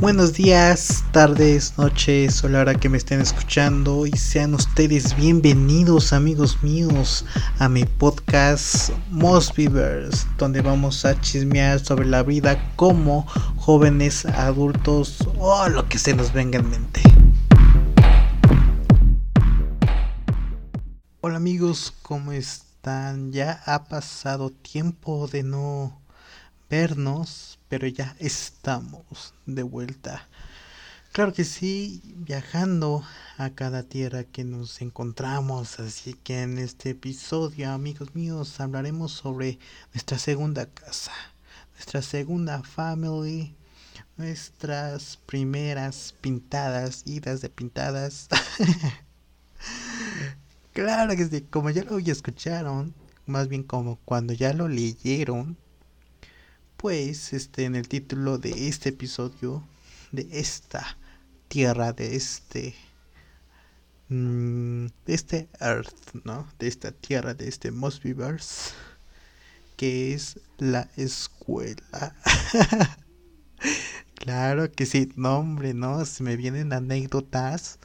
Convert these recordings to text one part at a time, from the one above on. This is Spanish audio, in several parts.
Buenos días, tardes, noches o la hora que me estén escuchando y sean ustedes bienvenidos amigos míos a mi podcast Most Beavers donde vamos a chismear sobre la vida como jóvenes, adultos o lo que se nos venga en mente. Hola amigos, ¿cómo están? Ya ha pasado tiempo de no pero ya estamos de vuelta. Claro que sí, viajando a cada tierra que nos encontramos, así que en este episodio, amigos míos, hablaremos sobre nuestra segunda casa, nuestra segunda family, nuestras primeras pintadas, idas de pintadas. claro que sí, como ya lo escucharon, más bien como cuando ya lo leyeron, pues este en el título de este episodio de esta tierra de este mm, de este earth no de esta tierra de este Mosbyverse que es la escuela. Claro que sí no hombre no se me vienen anécdotas.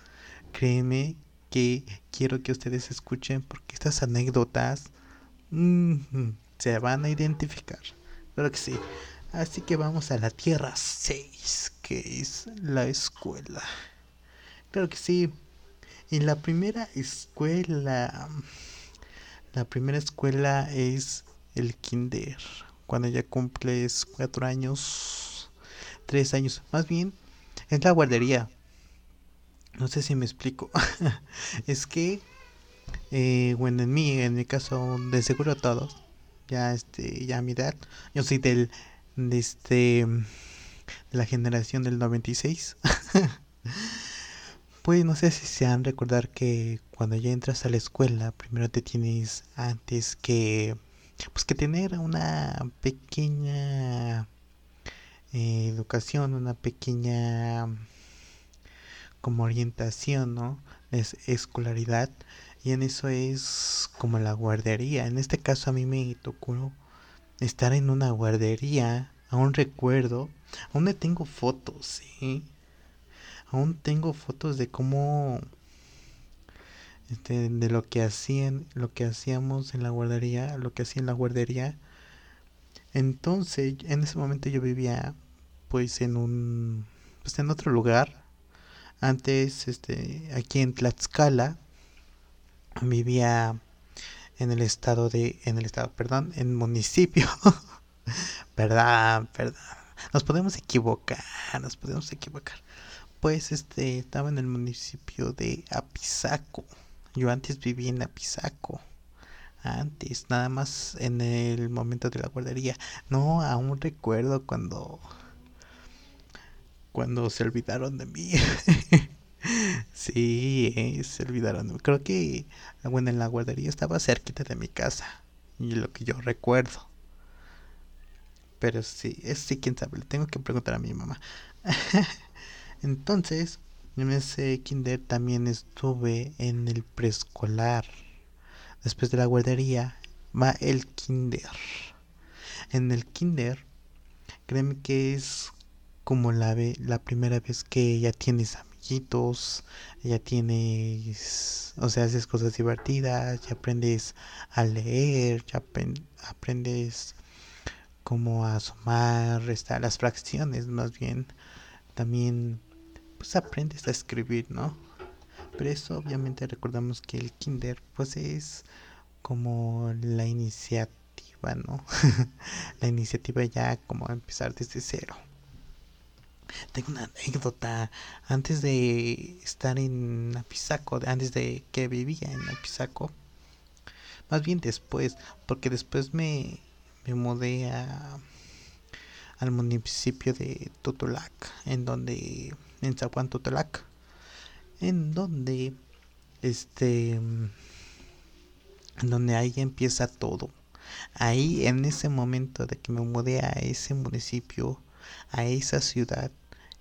Créeme que quiero que ustedes escuchen porque estas anécdotas se van a identificar Claro que sí. Así que vamos a la Tierra 6, que es la escuela. Claro que sí. Y la primera escuela. La primera escuela es el kinder. Cuando ya cumples cuatro años. Tres años. Más bien, es la guardería. No sé si me explico. es que, eh, bueno, en mí, en mi caso, de seguro todos ya este ya a mi edad. Yo soy del de este de la generación del 96 pues no sé si se han recordar que cuando ya entras a la escuela primero te tienes antes que pues que tener una pequeña educación una pequeña como orientación no es escolaridad y en eso es como la guardería. En este caso a mí me tocó estar en una guardería. Aún recuerdo. Aún tengo fotos, ¿sí? Aún tengo fotos de cómo... Este, de lo que hacían, lo que hacíamos en la guardería, lo que hacía en la guardería. Entonces, en ese momento yo vivía pues en un pues en otro lugar. Antes este aquí en Tlaxcala vivía en el estado de en el estado perdón en municipio verdad verdad nos podemos equivocar nos podemos equivocar. Pues este estaba en el municipio de Apizaco. Yo antes vivía en Apizaco. Antes nada más en el momento de la guardería. No aún recuerdo cuando cuando se olvidaron de mí Sí, eh, se olvidaron. Creo que, bueno, en la guardería estaba cerquita de mi casa. Y lo que yo recuerdo. Pero sí, es sí, quién sabe. Le tengo que preguntar a mi mamá. Entonces, en ese kinder también estuve en el preescolar. Después de la guardería, va el kinder. En el kinder, créeme que es como la, la primera vez que ya tienes ya tienes, o sea, haces cosas divertidas, ya aprendes a leer, ya aprendes cómo a sumar, restar las fracciones, más bien, también, pues aprendes a escribir, ¿no? Pero eso obviamente recordamos que el kinder, pues es como la iniciativa, ¿no? la iniciativa ya como empezar desde cero. Tengo una anécdota. Antes de estar en Apizaco, antes de que vivía en Apizaco, más bien después, porque después me, me mudé a, al municipio de Totolac, en donde, en Zapuán Totolac, en donde, este, en donde ahí empieza todo. Ahí, en ese momento de que me mudé a ese municipio, a esa ciudad,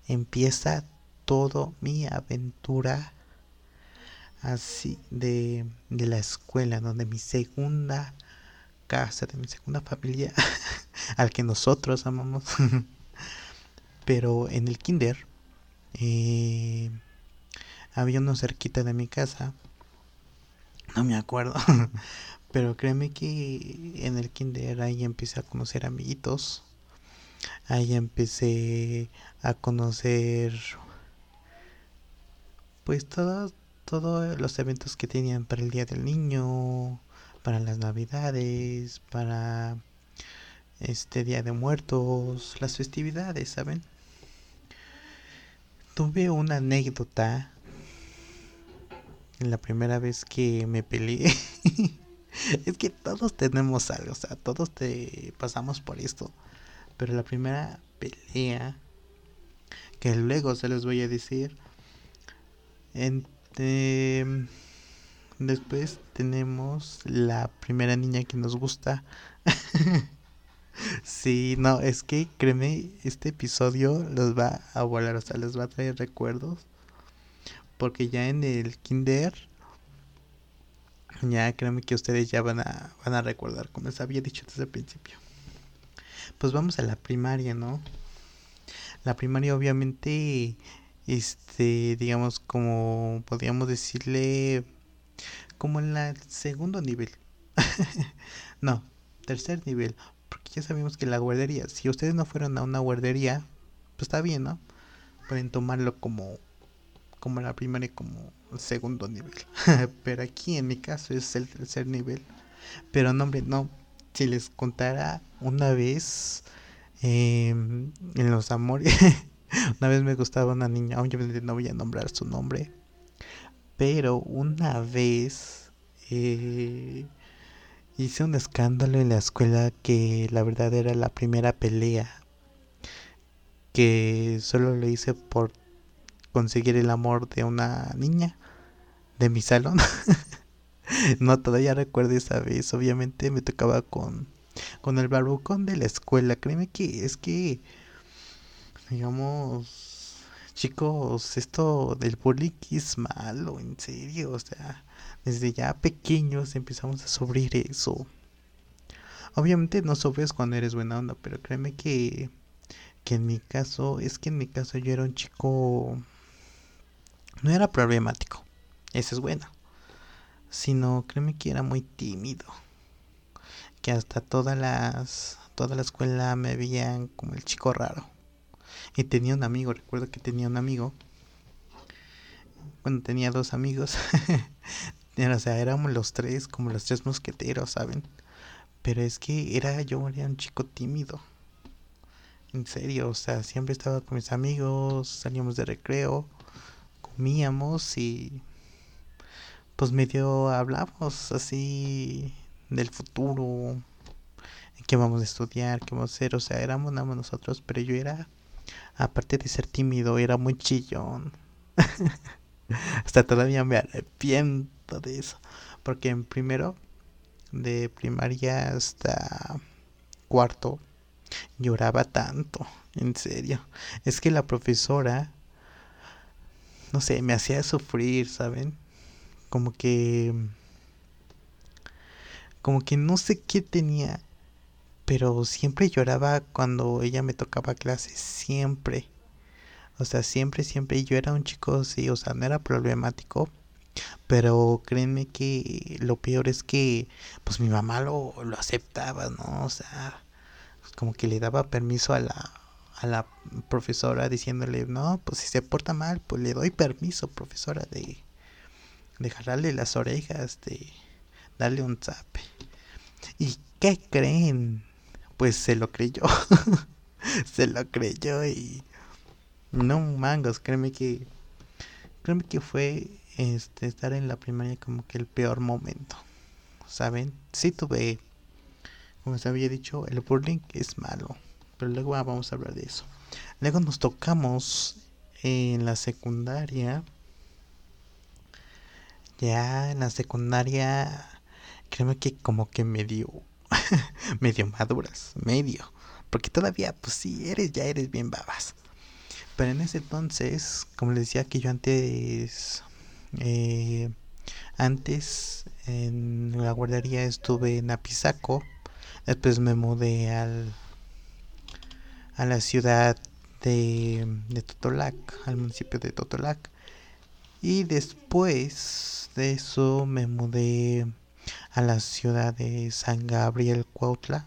empieza todo mi aventura así de, de la escuela, donde mi segunda casa, de mi segunda familia, al que nosotros amamos, Pero en el kinder eh, había uno cerquita de mi casa. No me acuerdo. Pero créeme que en el kinder ahí empecé a conocer amiguitos. Ahí empecé a conocer pues todos todos los eventos que tenían para el Día del Niño, para las Navidades, para este Día de Muertos, las festividades, ¿saben? Tuve una anécdota la primera vez que me peleé. es que todos tenemos algo, o sea, todos te pasamos por esto. Pero la primera pelea, que luego se los voy a decir, este, después tenemos la primera niña que nos gusta. sí, no, es que créeme, este episodio los va a volar, o sea, les va a traer recuerdos. Porque ya en el kinder, ya créeme que ustedes ya van a, van a recordar, como les había dicho desde el principio. Pues vamos a la primaria, ¿no? La primaria obviamente este, digamos, como podríamos decirle, como en el segundo nivel. no, tercer nivel, porque ya sabemos que la guardería, si ustedes no fueron a una guardería, pues está bien, ¿no? Pueden tomarlo como como la primaria como el segundo nivel. Pero aquí en mi caso es el tercer nivel. Pero no, hombre, no. Si les contara una vez em, en los amores Una vez me gustaba una niña, obviamente no voy a nombrar su nombre, pero una vez eh, hice un escándalo en la escuela que la verdad era la primera pelea que solo lo hice por conseguir el amor de una niña de mi salón. no, todavía recuerdo esa vez. Obviamente me tocaba con, con el barbucón de la escuela. Créeme que es que digamos, chicos, esto del bullying es malo, en serio, o sea, desde ya pequeños empezamos a sufrir eso. Obviamente no sufres cuando eres buena onda, pero créeme que, que en mi caso, es que en mi caso yo era un chico, no era problemático, eso es bueno, sino créeme que era muy tímido, que hasta todas las, toda la escuela me veían como el chico raro. Y tenía un amigo, recuerdo que tenía un amigo. Bueno, tenía dos amigos. o sea, éramos los tres, como los tres mosqueteros, ¿saben? Pero es que era yo era un chico tímido. En serio, o sea, siempre estaba con mis amigos, salíamos de recreo, comíamos y pues medio hablamos así del futuro, qué vamos a estudiar, qué vamos a hacer, o sea, éramos nada más nosotros, pero yo era aparte de ser tímido, era muy chillón. hasta todavía me arrepiento de eso. Porque en primero, de primaria hasta cuarto, lloraba tanto. En serio. Es que la profesora, no sé, me hacía sufrir, ¿saben? Como que... Como que no sé qué tenía pero siempre lloraba cuando ella me tocaba clases, siempre. O sea, siempre, siempre. Yo era un chico, sí, o sea, no era problemático. Pero créanme que lo peor es que, pues mi mamá lo, lo aceptaba, ¿no? O sea, como que le daba permiso a la, a la profesora diciéndole, no, pues si se porta mal, pues le doy permiso, profesora, de, de las orejas, de darle un zape. ¿Y qué creen? pues se lo creyó. se lo creyó y no mangos, créeme que créeme que fue este estar en la primaria como que el peor momento. ¿Saben? Sí tuve como se había dicho, el bullying es malo, pero luego vamos a hablar de eso. Luego nos tocamos en la secundaria. Ya en la secundaria, créeme que como que me dio medio maduras, medio. Porque todavía, pues sí, eres, ya eres bien babas. Pero en ese entonces, como les decía que yo antes, eh, antes en la guardería estuve en Apizaco, después me mudé al, a la ciudad de Totolac, al municipio de Totolac. Y después de eso me mudé a la ciudad de San Gabriel Cuautla,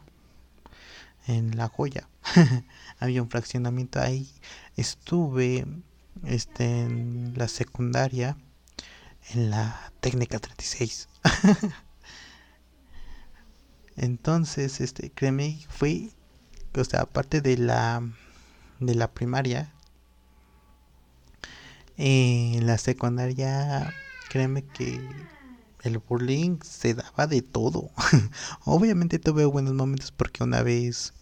en La Joya. Había un fraccionamiento ahí. Estuve este, en la secundaria, en la técnica 36. Entonces, este, créeme, fui, o sea, aparte de la, de la primaria, en la secundaria, créeme que el bullying se daba de todo. Obviamente tuve buenos momentos porque una vez,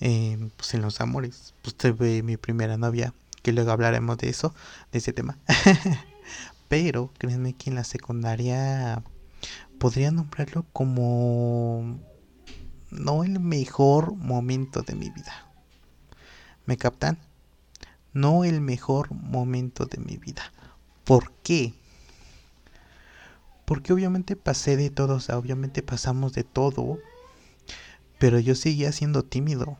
eh, pues en los amores, pues tuve mi primera novia, que luego hablaremos de eso, de ese tema. Pero créeme que en la secundaria podría nombrarlo como no el mejor momento de mi vida. ¿Me captan? No el mejor momento de mi vida. ¿Por qué? Porque obviamente pasé de todo, o sea, obviamente pasamos de todo, pero yo seguía siendo tímido.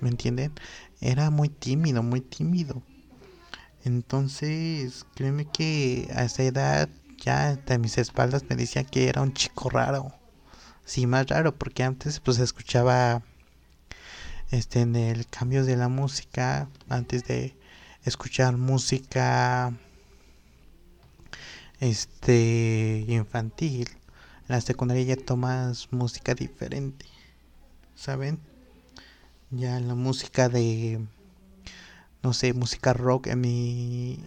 ¿Me entienden? Era muy tímido, muy tímido. Entonces, créeme que a esa edad ya de mis espaldas me decían que era un chico raro. Sí, más raro, porque antes pues escuchaba este en el cambio de la música, antes de escuchar música este infantil, en la secundaria ya tomas música diferente. ¿Saben? Ya la música de no sé, música rock en mi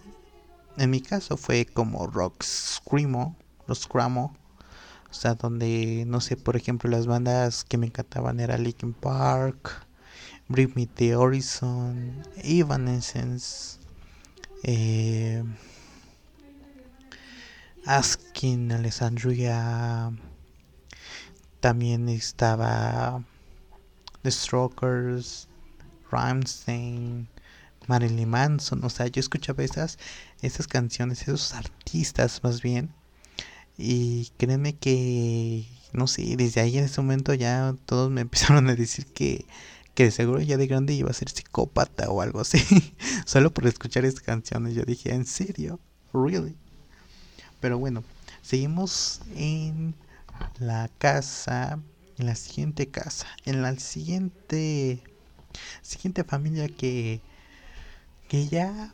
en mi caso fue como rock screamo, los screamo, o sea, donde no sé, por ejemplo, las bandas que me encantaban era Linkin Park, Bring Me the Horizon, Evanescence, eh, Asking Alessandria, también estaba The Strokers, Rammstein, Marilyn Manson, o sea, yo escuchaba esas, esas canciones, esos artistas más bien, y créeme que, no sé, desde ahí en ese momento ya todos me empezaron a decir que, que de seguro ya de grande iba a ser psicópata o algo así, solo por escuchar esas canciones, yo dije, ¿en serio? ¿Really? Pero bueno, seguimos en la casa, en la siguiente casa, en la siguiente, siguiente familia que que ya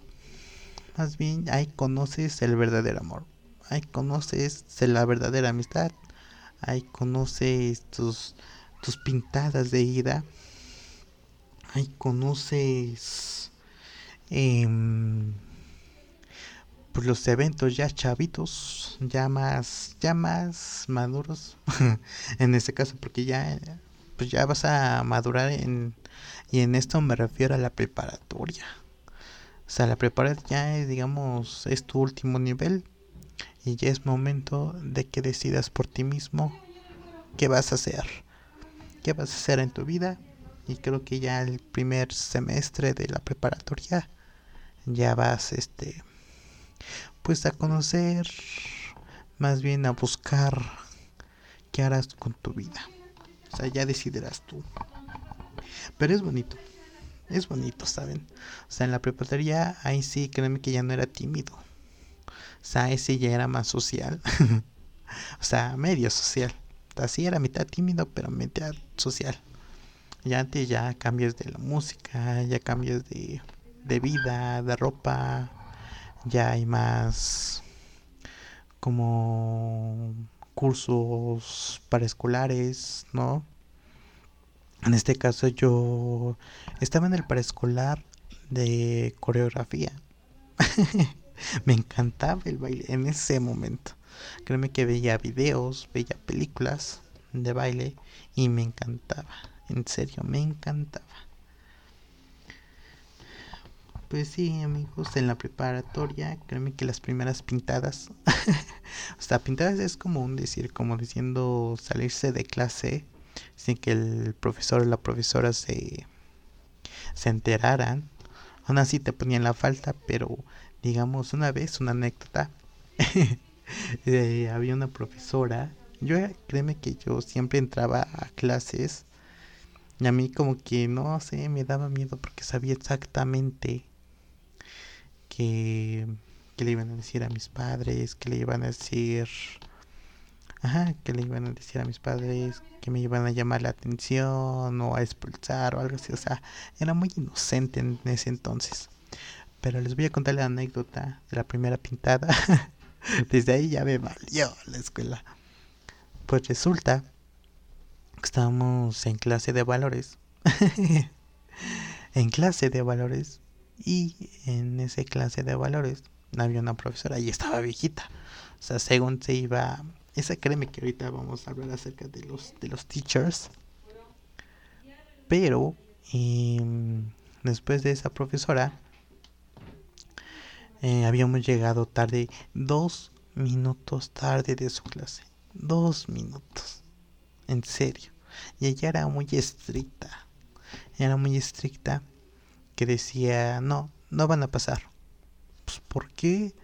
más bien ahí conoces el verdadero amor, ahí conoces la verdadera amistad, ahí conoces tus, tus pintadas de ida, ahí conoces em, pues los eventos ya chavitos, ya más, ya más maduros, en este caso porque ya, pues ya vas a madurar en, y en esto me refiero a la preparatoria o sea, la preparación ya es, digamos, es tu último nivel y ya es momento de que decidas por ti mismo qué vas a hacer, qué vas a hacer en tu vida. Y creo que ya el primer semestre de la preparatoria ya vas, este, pues a conocer, más bien a buscar qué harás con tu vida. O sea, ya decidirás tú. Pero es bonito es bonito, ¿saben? O sea, en la preparatoria, ahí sí, créeme que ya no era tímido. O sea, sí ya era más social. o sea, medio social. Así era mitad tímido, pero mitad social. Ya antes ya cambias de la música, ya cambias de, de vida, de ropa. Ya hay más como cursos paraescolares, ¿no? En este caso yo estaba en el preescolar de coreografía. me encantaba el baile en ese momento. Créeme que veía videos, veía películas de baile y me encantaba. En serio, me encantaba. Pues sí, amigos, en la preparatoria, créeme que las primeras pintadas, o sea, pintadas es como un decir, como diciendo salirse de clase sin que el profesor o la profesora se, se enteraran. Aún así te ponían la falta, pero digamos una vez, una anécdota, eh, había una profesora, yo créeme que yo siempre entraba a clases Y a mí como que no sé, me daba miedo porque sabía exactamente que, que le iban a decir a mis padres, que le iban a decir... Ajá, que le iban a decir a mis padres que me iban a llamar la atención o a expulsar o algo así. O sea, era muy inocente en ese entonces. Pero les voy a contar la anécdota de la primera pintada. Desde ahí ya me valió la escuela. Pues resulta que estábamos en clase de valores. en clase de valores. Y en esa clase de valores había una profesora y estaba viejita. O sea, según se iba... Esa créeme que ahorita vamos a hablar acerca de los, de los teachers. Pero em, después de esa profesora eh, habíamos llegado tarde, dos minutos tarde de su clase. Dos minutos. En serio. Y ella era muy estricta. Era muy estricta. Que decía, no, no van a pasar. Pues, ¿por qué?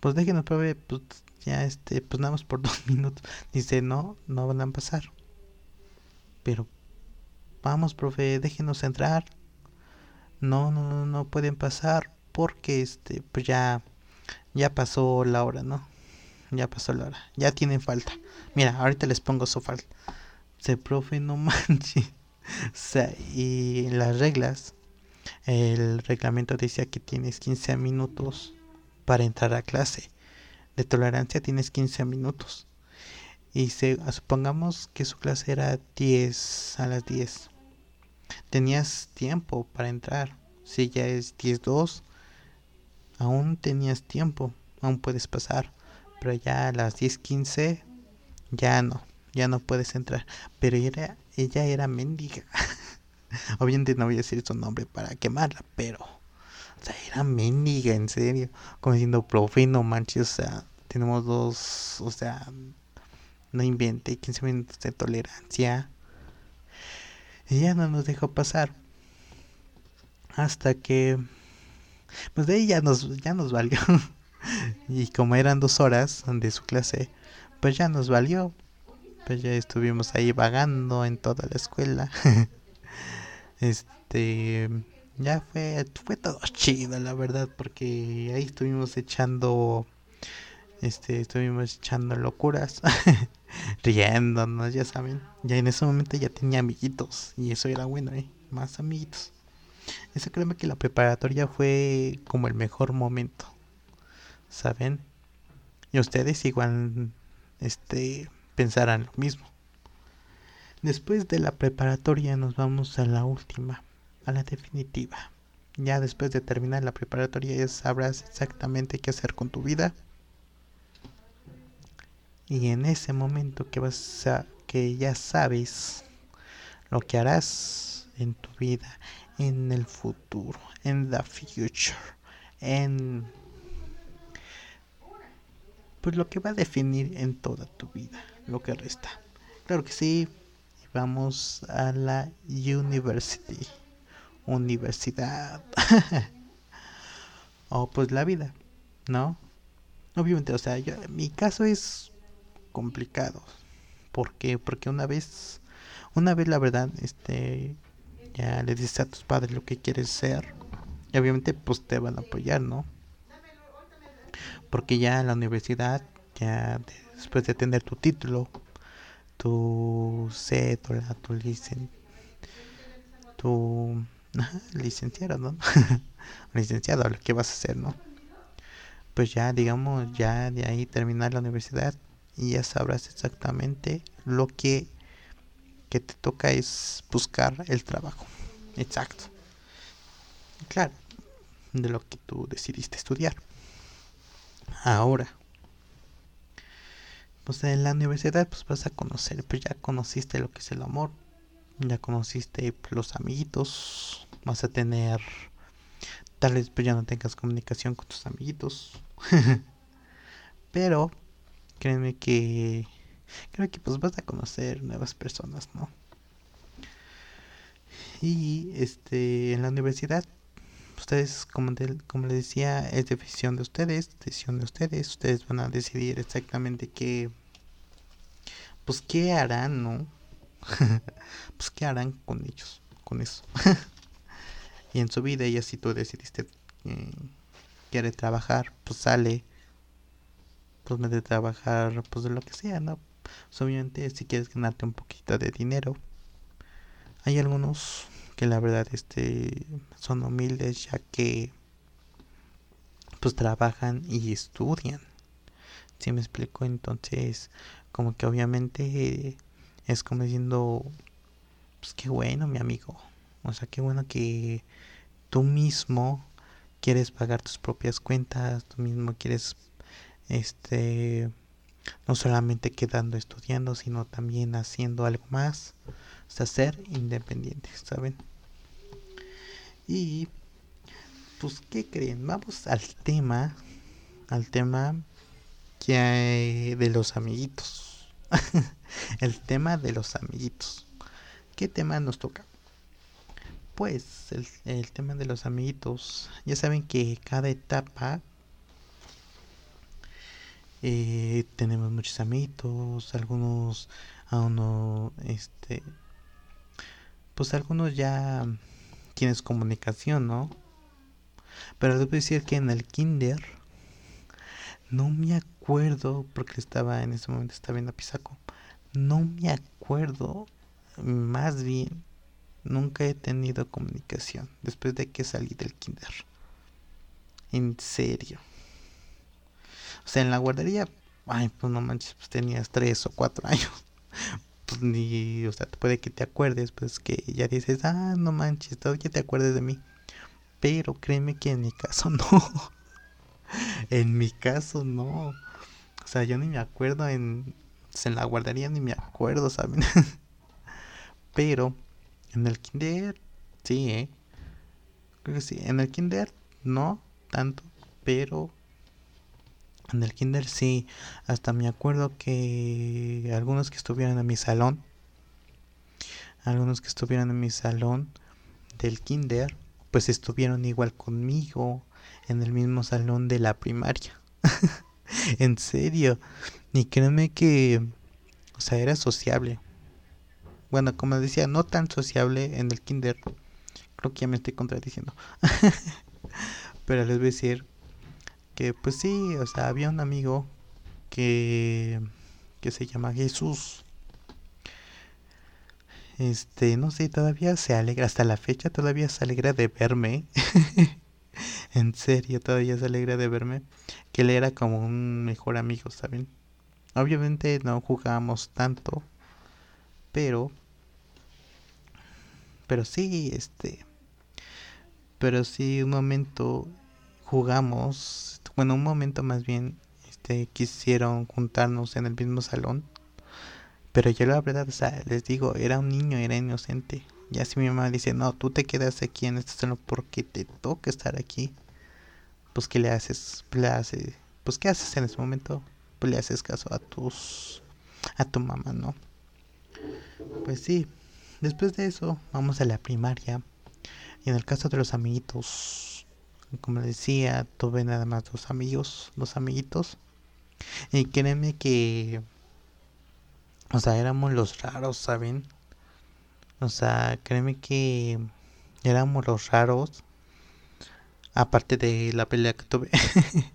Pues déjenos, profe, pues ya este, pues nada más por dos minutos. Dice, no, no van a pasar. Pero, vamos, profe, déjenos entrar. No, no, no, no pueden pasar porque este pues ya ya pasó la hora, ¿no? Ya pasó la hora. Ya tienen falta. Mira, ahorita les pongo su falta. Se profe, no manches. Y las reglas, el reglamento decía que tienes 15 minutos para entrar a clase. De tolerancia tienes 15 minutos. Y se, supongamos que su clase era 10 a las 10. Tenías tiempo para entrar. Si ya es 10-2, aún tenías tiempo, aún puedes pasar, pero ya a las 10:15 ya no, ya no puedes entrar. Pero ella, ella era mendiga. Obviamente no voy a decir su nombre para quemarla, pero o sea, era mendiga, en serio. Como diciendo, profe, no manches, o sea, tenemos dos, o sea, no invente 15 minutos de tolerancia. Y ya no nos dejó pasar. Hasta que pues de ahí ya nos, ya nos valió. y como eran dos horas de su clase, pues ya nos valió. Pues ya estuvimos ahí vagando en toda la escuela. este, ya fue, fue todo chido, la verdad, porque ahí estuvimos echando, este, estuvimos echando locuras, riéndonos, ya saben. Ya en ese momento ya tenía amiguitos y eso era bueno, ¿eh? Más amiguitos. Eso créeme que la preparatoria fue como el mejor momento. ¿Saben? Y ustedes igual este pensarán lo mismo. Después de la preparatoria nos vamos a la última, a la definitiva. Ya después de terminar la preparatoria ya sabrás exactamente qué hacer con tu vida. Y en ese momento que vas a que ya sabes lo que harás en tu vida, en el futuro, en the future, en pues lo que va a definir en toda tu vida, lo que resta. Claro que sí, vamos a la university, universidad, o pues la vida, ¿no? Obviamente, o sea, mi caso es complicado. ¿Por qué? Porque una vez, una vez la verdad, este, ya le dices a tus padres lo que quieres ser y obviamente pues te van a apoyar, ¿no? Porque ya la universidad, ya después de tener tu título, tu cédula, tu licen, tu licenciado, ¿no? licenciado, lo vas a hacer, ¿no? Pues ya, digamos, ya de ahí terminar la universidad y ya sabrás exactamente lo que que te toca es buscar el trabajo. Exacto. Claro, de lo que tú decidiste estudiar. Ahora, pues en la universidad pues vas a conocer, pues ya conociste lo que es el amor, ya conociste los amiguitos, vas a tener, tal vez pues ya no tengas comunicación con tus amiguitos, pero créeme que creo que pues vas a conocer nuevas personas, ¿no? Y este en la universidad, ustedes, como, les decía, es decisión de ustedes, decisión de ustedes, ustedes van a decidir exactamente qué, pues qué harán, ¿no? pues qué harán con ellos, con eso. y en su vida, ella si tú decidiste que quiere trabajar, pues sale, pues de trabajar, pues de lo que sea, ¿no? Pues obviamente si quieres ganarte un poquito de dinero, hay algunos que la verdad este son humildes ya que pues trabajan y estudian. Si me explico, entonces como que obviamente es como diciendo pues qué bueno, mi amigo. O sea, qué bueno que tú mismo quieres pagar tus propias cuentas, tú mismo quieres este no solamente quedando estudiando, sino también haciendo algo más, o sea, ser independiente, ¿saben? Y pues ¿qué creen? Vamos al tema al tema que hay de los amiguitos. el tema de los amiguitos. ¿Qué tema nos toca? Pues el, tema de los amiguitos. Ya saben que cada etapa eh, tenemos muchos amiguitos. Algunos aún no, este, pues algunos ya tienes comunicación, ¿no? Pero a decir que en el kinder no me acuerdo porque estaba en ese momento estaba viendo Pisaco. No me acuerdo, más bien nunca he tenido comunicación después de que salí del kinder. En serio. O sea, en la guardería, ay, pues no manches, pues tenías tres o cuatro años. Pues ni, o sea, puede que te acuerdes, pues que ya dices, ah, no manches, todavía te acuerdes de mí. Pero créeme que en mi caso no. en mi caso no. O sea, yo ni me acuerdo en, pues, en la guardería, ni me acuerdo, ¿saben? Pero en el kinder, sí, ¿eh? Creo que sí. En el kinder, no tanto, pero en el kinder sí. Hasta me acuerdo que algunos que estuvieron en mi salón, algunos que estuvieron en mi salón del kinder, pues estuvieron igual conmigo en el mismo salón de la primaria. en serio. Y créeme que, o sea, era sociable. Bueno, como decía, no tan sociable en el kinder. Creo que ya me estoy contradiciendo. Pero les voy a decir que, pues sí, o sea, había un amigo que, que se llama Jesús este, no sé, todavía se alegra, hasta la fecha todavía se alegra de verme. en serio, todavía se alegra de verme. Que él era como un mejor amigo, ¿saben? Obviamente no jugábamos tanto, pero... Pero sí, este... Pero sí, un momento jugamos, bueno, un momento más bien, este, quisieron juntarnos en el mismo salón pero yo la verdad, o sea, les digo, era un niño, era inocente. Y así mi mamá dice, no, tú te quedas aquí en este salón porque te toca estar aquí. Pues ¿qué le haces? Le hace, pues ¿qué haces en ese momento? Pues le haces caso a tus, a tu mamá, ¿no? Pues sí, después de eso vamos a la primaria. Y en el caso de los amiguitos, como decía, tuve nada más dos amigos, dos amiguitos. Y créeme que o sea, éramos los raros, ¿saben? O sea, créeme que éramos los raros. Aparte de la pelea que tuve.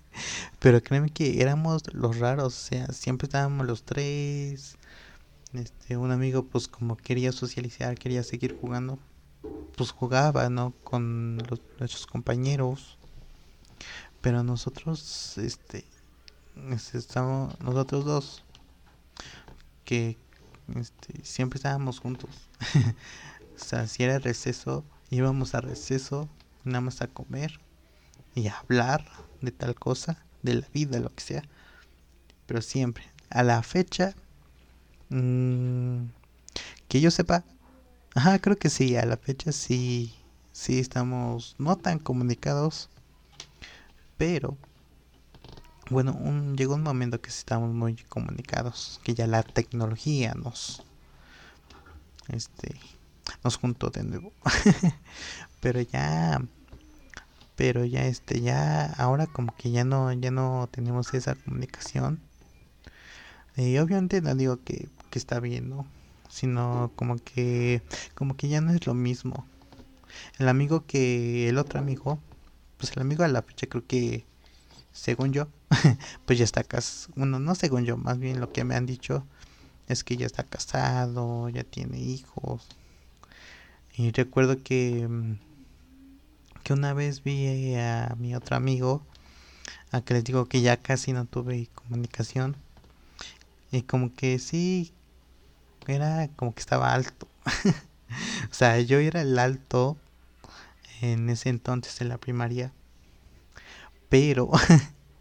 Pero créeme que éramos los raros. O sea, siempre estábamos los tres. Este, un amigo pues como quería socializar, quería seguir jugando. Pues jugaba, ¿no? Con nuestros compañeros. Pero nosotros, este, estamos, nosotros dos que este, siempre estábamos juntos. o sea, si era receso, íbamos a receso, nada más a comer y a hablar de tal cosa, de la vida, lo que sea. Pero siempre, a la fecha, mmm, que yo sepa, ajá, creo que sí, a la fecha sí, sí estamos no tan comunicados, pero bueno, un, llegó un momento que estamos muy comunicados, que ya la tecnología nos, este, nos juntó de nuevo. pero ya, pero ya, este, ya, ahora como que ya no, ya no tenemos esa comunicación. Y obviamente no digo que, que está bien, ¿no? Sino como que como que ya no es lo mismo. El amigo que el otro amigo, pues el amigo a la fecha creo que según yo, pues ya está casado, bueno, no según yo, más bien lo que me han dicho es que ya está casado, ya tiene hijos. Y recuerdo que mm, que una vez vi a mi otro amigo, a que les digo que ya casi no tuve comunicación. Y como que sí, era como que estaba alto. o sea, yo era el alto en ese entonces en la primaria. Pero,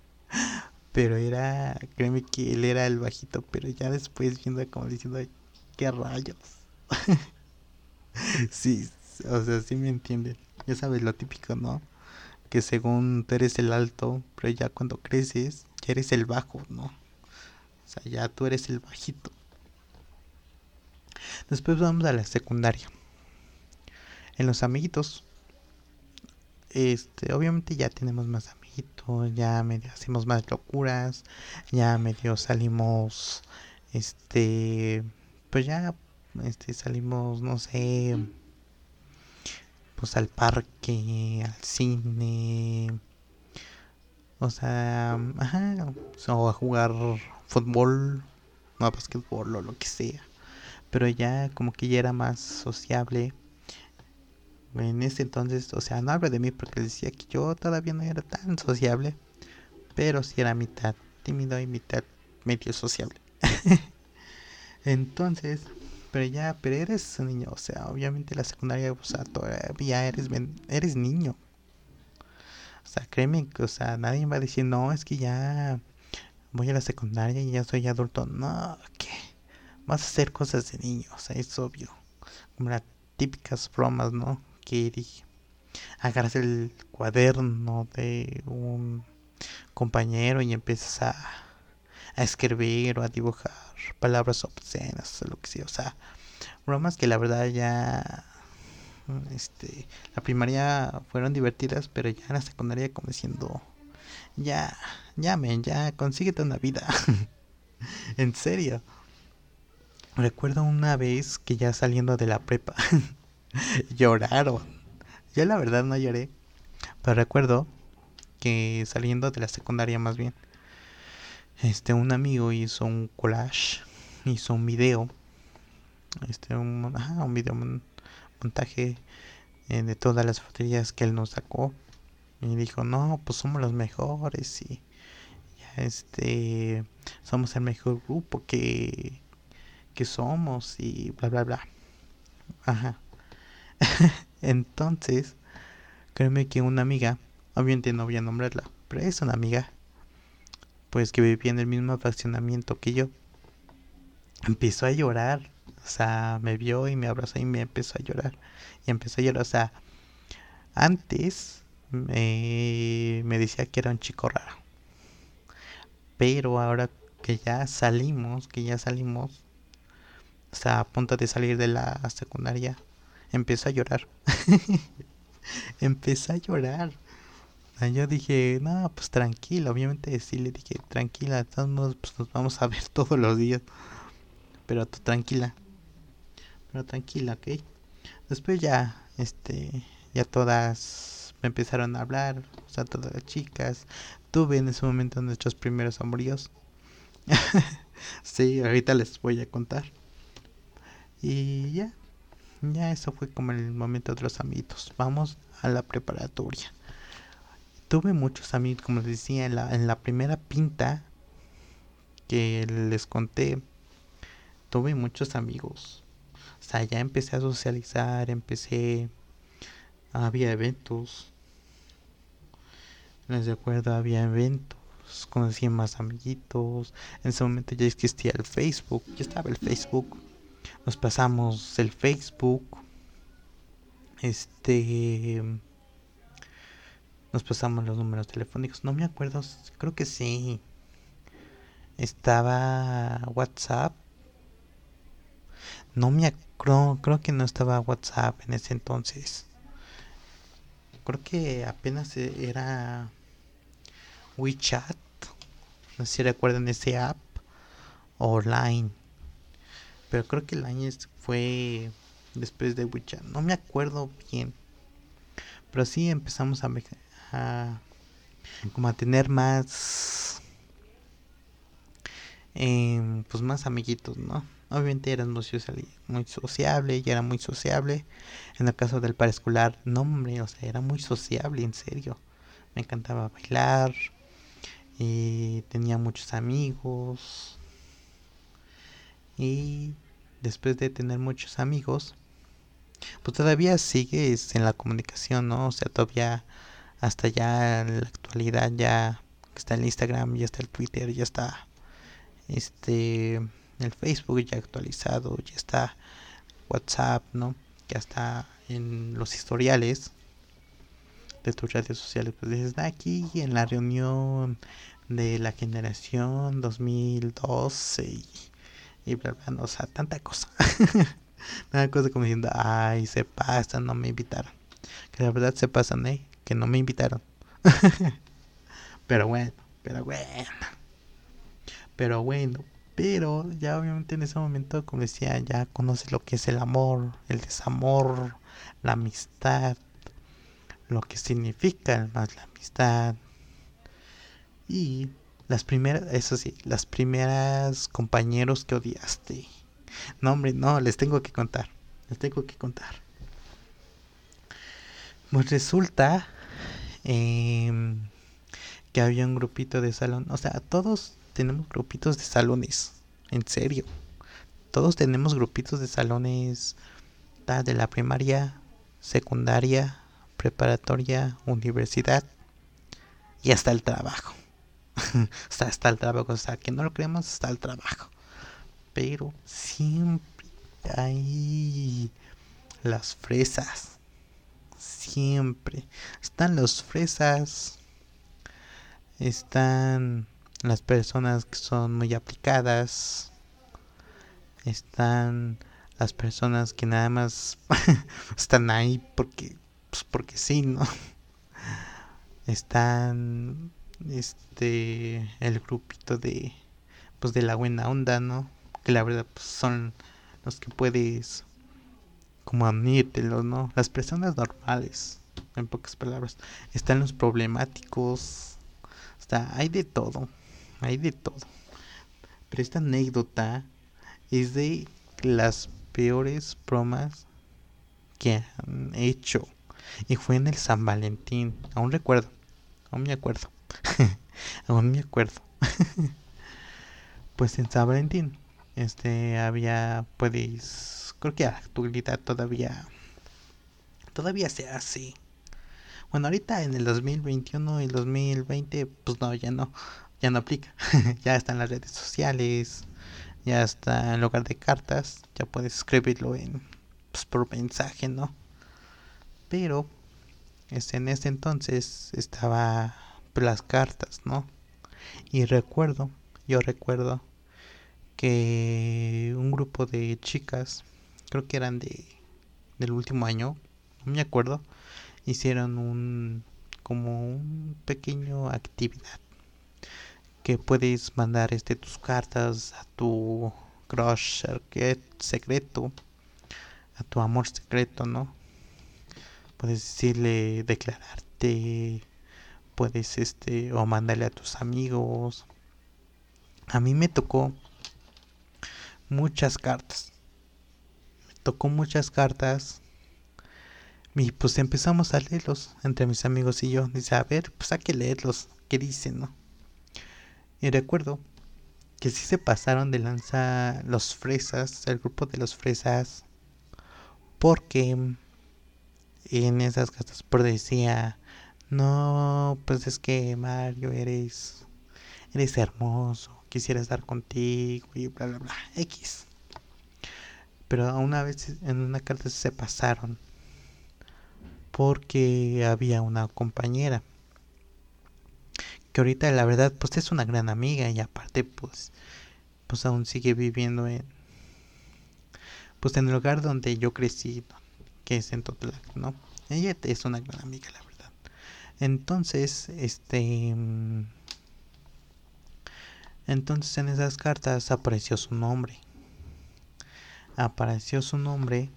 pero era, créeme que él era el bajito, pero ya después viendo como diciendo, qué rayos. sí, o sea, sí me entienden. Ya sabes lo típico, ¿no? Que según tú eres el alto, pero ya cuando creces, ya eres el bajo, ¿no? O sea, ya tú eres el bajito. Después vamos a la secundaria. En los amiguitos, este, obviamente ya tenemos más amiguitos, ya medio hacemos más locuras, ya medio salimos, este, pues ya, este, salimos, no sé, pues al parque, al cine, o sea, ajá, o a jugar fútbol, no a basquetbol o lo que sea. Pero ya como que ya era más sociable. En ese entonces, o sea, no hablo de mí porque decía que yo todavía no era tan sociable, pero sí era mitad tímido y mitad medio sociable. entonces, pero ya, pero eres un niño, o sea, obviamente la secundaria, o sea, todavía eres, eres niño. O sea, créeme que, o sea, nadie va a decir, no, es que ya voy a la secundaria y ya soy adulto. No, ¿qué? Vas a hacer cosas de niño, o sea, es obvio. Como las típicas bromas, ¿no? Que agarras el cuaderno de un compañero y empiezas a, a escribir o a dibujar palabras obscenas o lo que sea. O sea, bromas que la verdad ya. Este, la primaria fueron divertidas, pero ya en la secundaria como diciendo, ya, llamen, ya, consíguete una vida. en serio. Recuerdo una vez que ya saliendo de la prepa, lloraron. Yo la verdad no lloré, pero recuerdo que saliendo de la secundaria más bien, este un amigo hizo un collage, hizo un video, este un, un video montaje eh, de todas las fotillas que él nos sacó y dijo no pues somos los mejores y ya este somos el mejor grupo que que somos y bla bla bla ajá entonces créeme que una amiga obviamente no voy a nombrarla pero es una amiga pues que vivía en el mismo fraccionamiento que yo, empezó a llorar. O sea, me vio y me abrazó y me empezó a llorar. Y empezó a llorar. O sea, antes me, me decía que era un chico raro. Pero ahora que ya salimos, que ya salimos, o sea, a punto de salir de la secundaria, empezó a llorar. empezó a llorar. Yo dije, no, pues tranquila, obviamente sí le dije, tranquila, de todos modos pues nos vamos a ver todos los días. Pero tú tranquila. Pero tranquila, ¿ok? Después ya, este, ya todas me empezaron a hablar, o sea, todas las chicas. Tuve en ese momento nuestros primeros amoríos. sí, ahorita les voy a contar. Y ya, ya eso fue como el momento de los amiguitos. Vamos a la preparatoria tuve muchos amigos, como les decía, en la, en la primera pinta que les conté, tuve muchos amigos. O sea, ya empecé a socializar, empecé, había eventos. Les recuerdo, había eventos, conocí más amiguitos. En ese momento ya existía el Facebook, ya estaba el Facebook. Nos pasamos el Facebook. Este nos pasamos los números telefónicos. No me acuerdo, creo que sí. Estaba WhatsApp. No me acuerdo, creo que no estaba WhatsApp en ese entonces. Creo que apenas era WeChat. No sé si recuerdan ese app. Online. Pero creo que año fue después de Witcher. No me acuerdo bien. Pero sí empezamos a, como a tener más eh, pues más amiguitos, ¿no? Obviamente eran muy, muy sociable, y era muy sociable. En el caso del escolar no hombre, o sea, era muy sociable, en serio. Me encantaba bailar y tenía muchos amigos. Y después de tener muchos amigos, pues todavía sigues en la comunicación, ¿no? O sea, todavía hasta ya en la actualidad ya está el Instagram, ya está el Twitter, ya está este el Facebook ya actualizado, ya está WhatsApp, ¿no? Ya está en los historiales de tus redes sociales, pues dices, ah, aquí en la reunión de la generación 2012 y, bla, bla, o sea, tanta cosa. Tanta cosa como diciendo, ay, se pasan, no me invitaron. Que la verdad se pasan, ¿eh? Que no me invitaron. pero bueno, pero bueno. Pero bueno, pero ya obviamente en ese momento, como decía, ya conoce lo que es el amor, el desamor, la amistad, lo que significa más la amistad. Y las primeras, eso sí, las primeras compañeros que odiaste. No, hombre, no, les tengo que contar. Les tengo que contar. Pues resulta eh, que había un grupito de salón. O sea, todos tenemos grupitos de salones. En serio. Todos tenemos grupitos de salones de la primaria, secundaria, preparatoria, universidad y hasta el trabajo. hasta, hasta el trabajo, o sea, que no lo creemos hasta el trabajo. Pero siempre hay las fresas. Siempre. Están los fresas. Están las personas que son muy aplicadas. Están las personas que nada más están ahí porque pues porque sí, ¿no? Están este el grupito de pues de la buena onda, ¿no? Que la verdad pues, son los que puedes como admírtelos, ¿no? Las personas normales, en pocas palabras, están los problemáticos, está hay de todo hay de todo. Pero esta anécdota es de las peores bromas que han hecho. Y fue en el San Valentín. Aún recuerdo. Aún me acuerdo. Aún me acuerdo. pues en San Valentín. Este había. Puedes. Creo que la actualidad todavía. Todavía se hace. Bueno, ahorita en el 2021 y el 2020, pues no, ya no ya no aplica. ya está en las redes sociales, ya está en lugar de cartas, ya puedes escribirlo en pues, por mensaje, ¿no? Pero este, en ese entonces estaba las cartas, ¿no? Y recuerdo, yo recuerdo que un grupo de chicas, creo que eran de del último año, no me acuerdo, hicieron un como un pequeño actividad que puedes mandar este tus cartas a tu crush secreto, a tu amor secreto, ¿no? Puedes decirle, declararte, puedes este o mandarle a tus amigos. A mí me tocó muchas cartas. Me tocó muchas cartas. Y pues empezamos a leerlos entre mis amigos y yo. Dice, a ver, pues hay que leerlos. ¿Qué dicen, no? Y recuerdo que sí se pasaron de lanza los fresas, el grupo de los fresas, porque en esas cartas por decía, no, pues es que Mario eres, eres hermoso, quisiera estar contigo y bla bla bla, X. Pero una vez en una carta se pasaron porque había una compañera que ahorita la verdad pues es una gran amiga y aparte pues pues aún sigue viviendo en pues en el lugar donde yo crecí que es en Totlac no ella es una gran amiga la verdad entonces este entonces en esas cartas apareció su nombre apareció su nombre.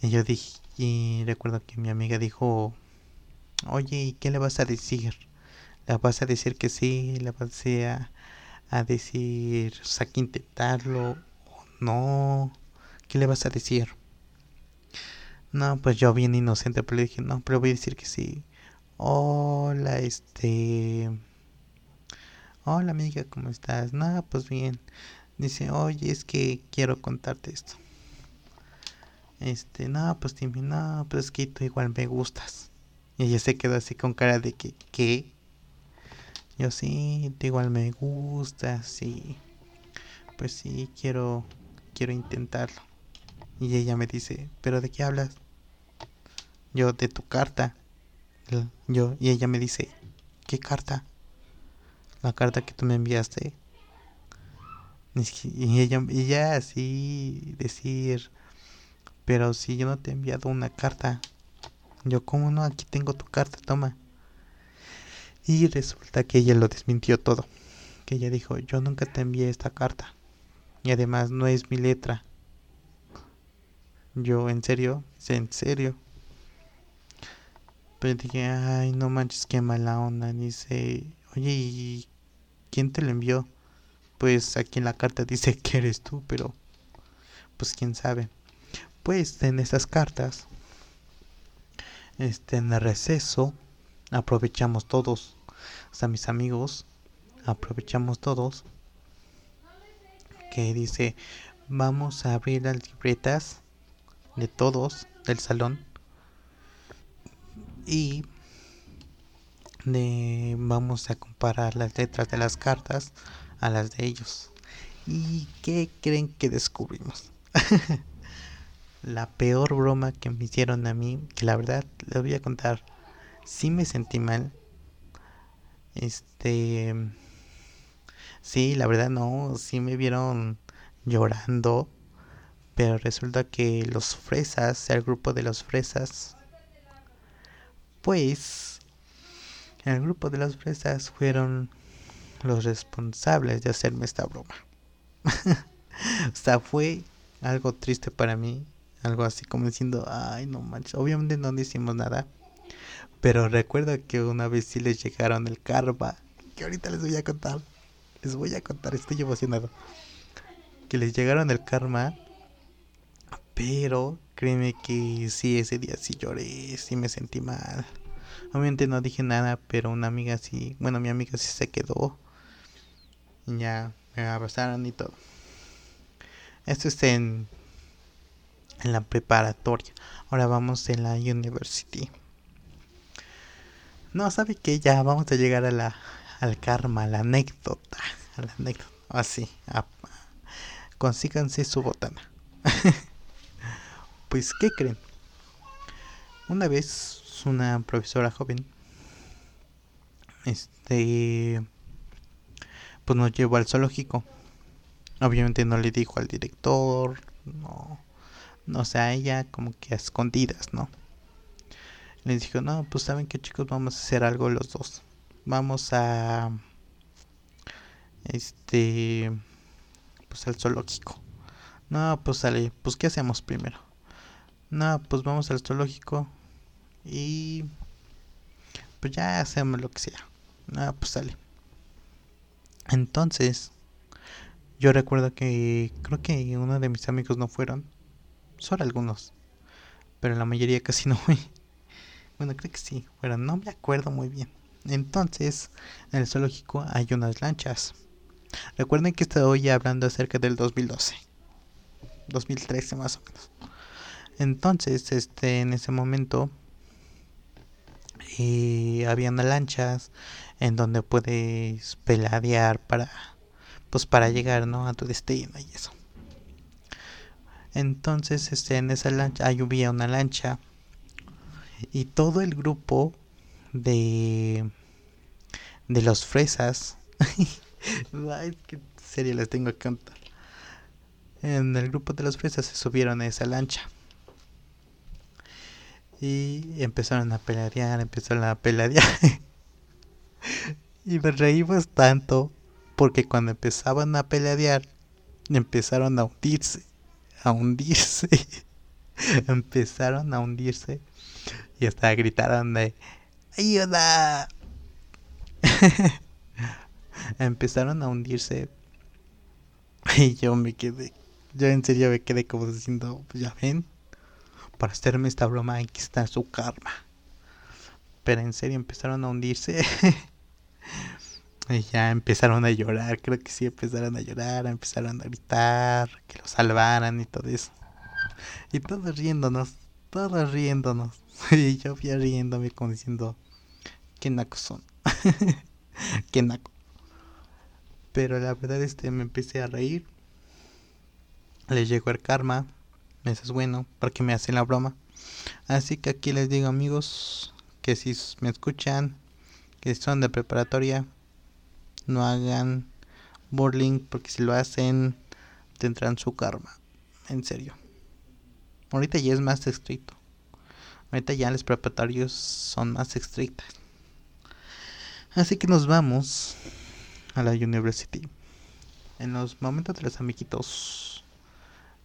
Y yo dije, y recuerdo que mi amiga dijo, oye, ¿y qué le vas a decir? ¿Le vas a decir que sí? ¿Le vas a, a decir, o intentarlo? ¿O no? ¿Qué le vas a decir? No, pues yo bien inocente, pero le dije, no, pero voy a decir que sí. Hola, este... Hola amiga, ¿cómo estás? No, pues bien. Dice, oye, es que quiero contarte esto. Este, no, pues dime, no, pues es que tú igual me gustas. Y ella se quedó así con cara de que, ¿qué? Yo sí, tú igual me gustas, sí. Pues sí, quiero, quiero intentarlo. Y ella me dice, ¿pero de qué hablas? Yo, de tu carta. Yo, y ella me dice, ¿qué carta? La carta que tú me enviaste. Y ella, ella así decir, pero si yo no te he enviado una carta. Yo, ¿cómo no? Aquí tengo tu carta, toma. Y resulta que ella lo desmintió todo. Que ella dijo, yo nunca te envié esta carta. Y además no es mi letra. Yo, ¿en serio? ¿En serio? Pero dije, ay, no manches, qué mala onda. Dice, oye, ¿y quién te lo envió? Pues aquí en la carta dice que eres tú, pero pues quién sabe. Pues en estas cartas, este, en el receso, aprovechamos todos, sea, mis amigos, aprovechamos todos, que dice, vamos a abrir las libretas de todos del salón y vamos a comparar las letras de las cartas a las de ellos. ¿Y qué creen que descubrimos? la peor broma que me hicieron a mí, que la verdad les voy a contar, sí me sentí mal. Este, sí, la verdad no, sí me vieron llorando pero resulta que los fresas, el grupo de los fresas, pues el grupo de los fresas fueron los responsables de hacerme esta broma. o sea, fue algo triste para mí, algo así como diciendo, ay, no manches, obviamente no hicimos nada, pero recuerdo que una vez sí les llegaron el karma, que ahorita les voy a contar, les voy a contar, estoy emocionado, que les llegaron el karma pero créeme que sí, ese día sí lloré, sí me sentí mal. Obviamente no dije nada, pero una amiga sí, bueno, mi amiga sí se quedó. Y ya me abrazaron y todo. Esto está en, en la preparatoria. Ahora vamos en la university. No, ¿sabe que Ya vamos a llegar a la, al karma, a la anécdota. A la anécdota. Así. consíganse su botana. Pues, ¿qué creen? Una vez una profesora joven, este, pues nos llevó al zoológico. Obviamente no le dijo al director, no, no o sea, ella como que a escondidas, ¿no? Les dijo, no, pues saben que chicos, vamos a hacer algo los dos. Vamos a, este, pues al zoológico. No, pues sale, pues ¿qué hacemos primero? No, pues vamos al zoológico y pues ya hacemos lo que sea. No, pues sale. Entonces, yo recuerdo que creo que uno de mis amigos no fueron. Solo algunos. Pero la mayoría casi no fue. Bueno, creo que sí, fueron. No me acuerdo muy bien. Entonces, en el zoológico hay unas lanchas. Recuerden que estoy hablando acerca del 2012. 2013 más o menos. Entonces, este, en ese momento eh, habían lanchas en donde puedes peladear para, pues, para llegar, ¿no? A tu destino y eso. Entonces, este, en esa lancha, ahí había una lancha y todo el grupo de de los fresas. Ay, qué serio les tengo que contar. En el grupo de los fresas se subieron a esa lancha. Y empezaron a pelear, empezaron a pelear. y me reímos tanto porque cuando empezaban a pelear, empezaron a hundirse. a hundirse. empezaron a hundirse y hasta gritaron de ¡Ayuda! empezaron a hundirse y yo me quedé, yo en serio me quedé como diciendo, pues ya ven, para hacerme esta broma aquí está su karma. Pero en serio empezaron a hundirse. y ya empezaron a llorar, creo que sí empezaron a llorar, empezaron a gritar, que lo salvaran y todo eso. Y todos riéndonos, todos riéndonos. Y yo fui riéndome como diciendo, qué nacos son. qué naco. Pero la verdad este me empecé a reír. Les llegó el karma. Eso es bueno, porque me hacen la broma. Así que aquí les digo amigos, que si me escuchan, que son de preparatoria, no hagan burling, porque si lo hacen, tendrán su karma. En serio. Ahorita ya es más estricto. Ahorita ya los preparatorios son más estrictas. Así que nos vamos a la university. En los momentos de los amiguitos,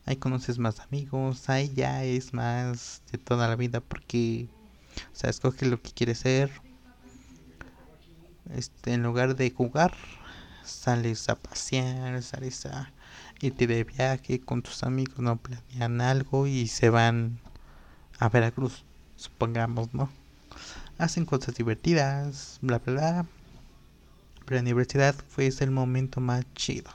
ahí conoces más amigos, ahí ya es más de toda la vida porque, o sea, escoge lo que quieres ser. Este, en lugar de jugar, sales a pasear, sales a irte de viaje con tus amigos, no planean algo y se van a Veracruz, supongamos, ¿no? Hacen cosas divertidas, bla, bla, bla. Pero la universidad fue el momento más chido,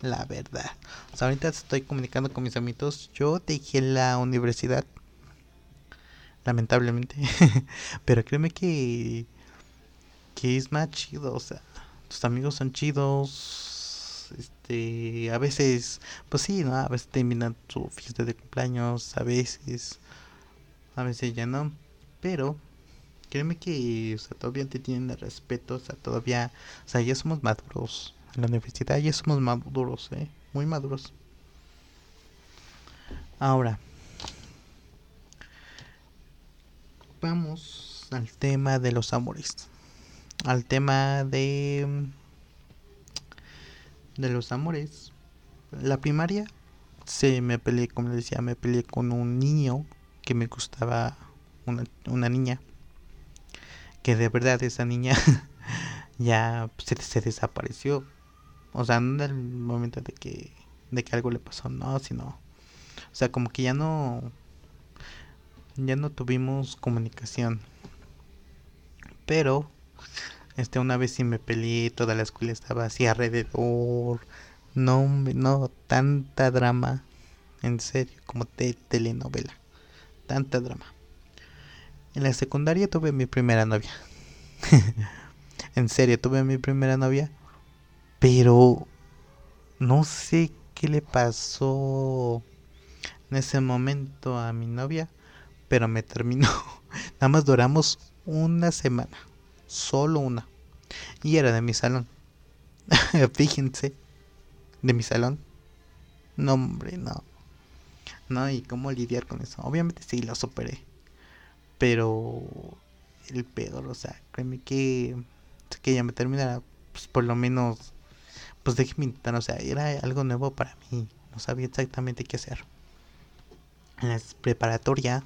la verdad. O sea, ahorita estoy comunicando con mis amigos. Yo dejé la universidad, lamentablemente. Pero créeme que, que es más chido, o sea, tus amigos son chidos este, a veces, pues sí, ¿no? A veces terminan su fiesta de cumpleaños, a veces, a veces ya no, pero créeme que, o sea, todavía te tienen respeto, o sea, todavía, o sea, ya somos maduros, en la universidad ya somos maduros, ¿eh? Muy maduros. Ahora, vamos al tema de los amores, al tema de de los amores. La primaria se me peleé, como les decía, me peleé con un niño que me gustaba una, una niña. Que de verdad esa niña ya se, se, desapareció. O sea, no en el momento de que, de que algo le pasó, no, sino. O sea, como que ya no. Ya no tuvimos comunicación. Pero este, una vez sí me peleé, toda la escuela estaba así alrededor. No, no, tanta drama. En serio, como de telenovela. Tanta drama. En la secundaria tuve mi primera novia. en serio, tuve mi primera novia. Pero no sé qué le pasó en ese momento a mi novia. Pero me terminó. Nada más duramos una semana solo una. Y era de mi salón. Fíjense, de mi salón. No, hombre, no. No, y cómo lidiar con eso. Obviamente sí, lo superé. Pero el pedo, o sea, créeme que, que ya me terminara, pues por lo menos, pues déjeme intentar, o sea, era algo nuevo para mí. No sabía exactamente qué hacer. En la preparatoria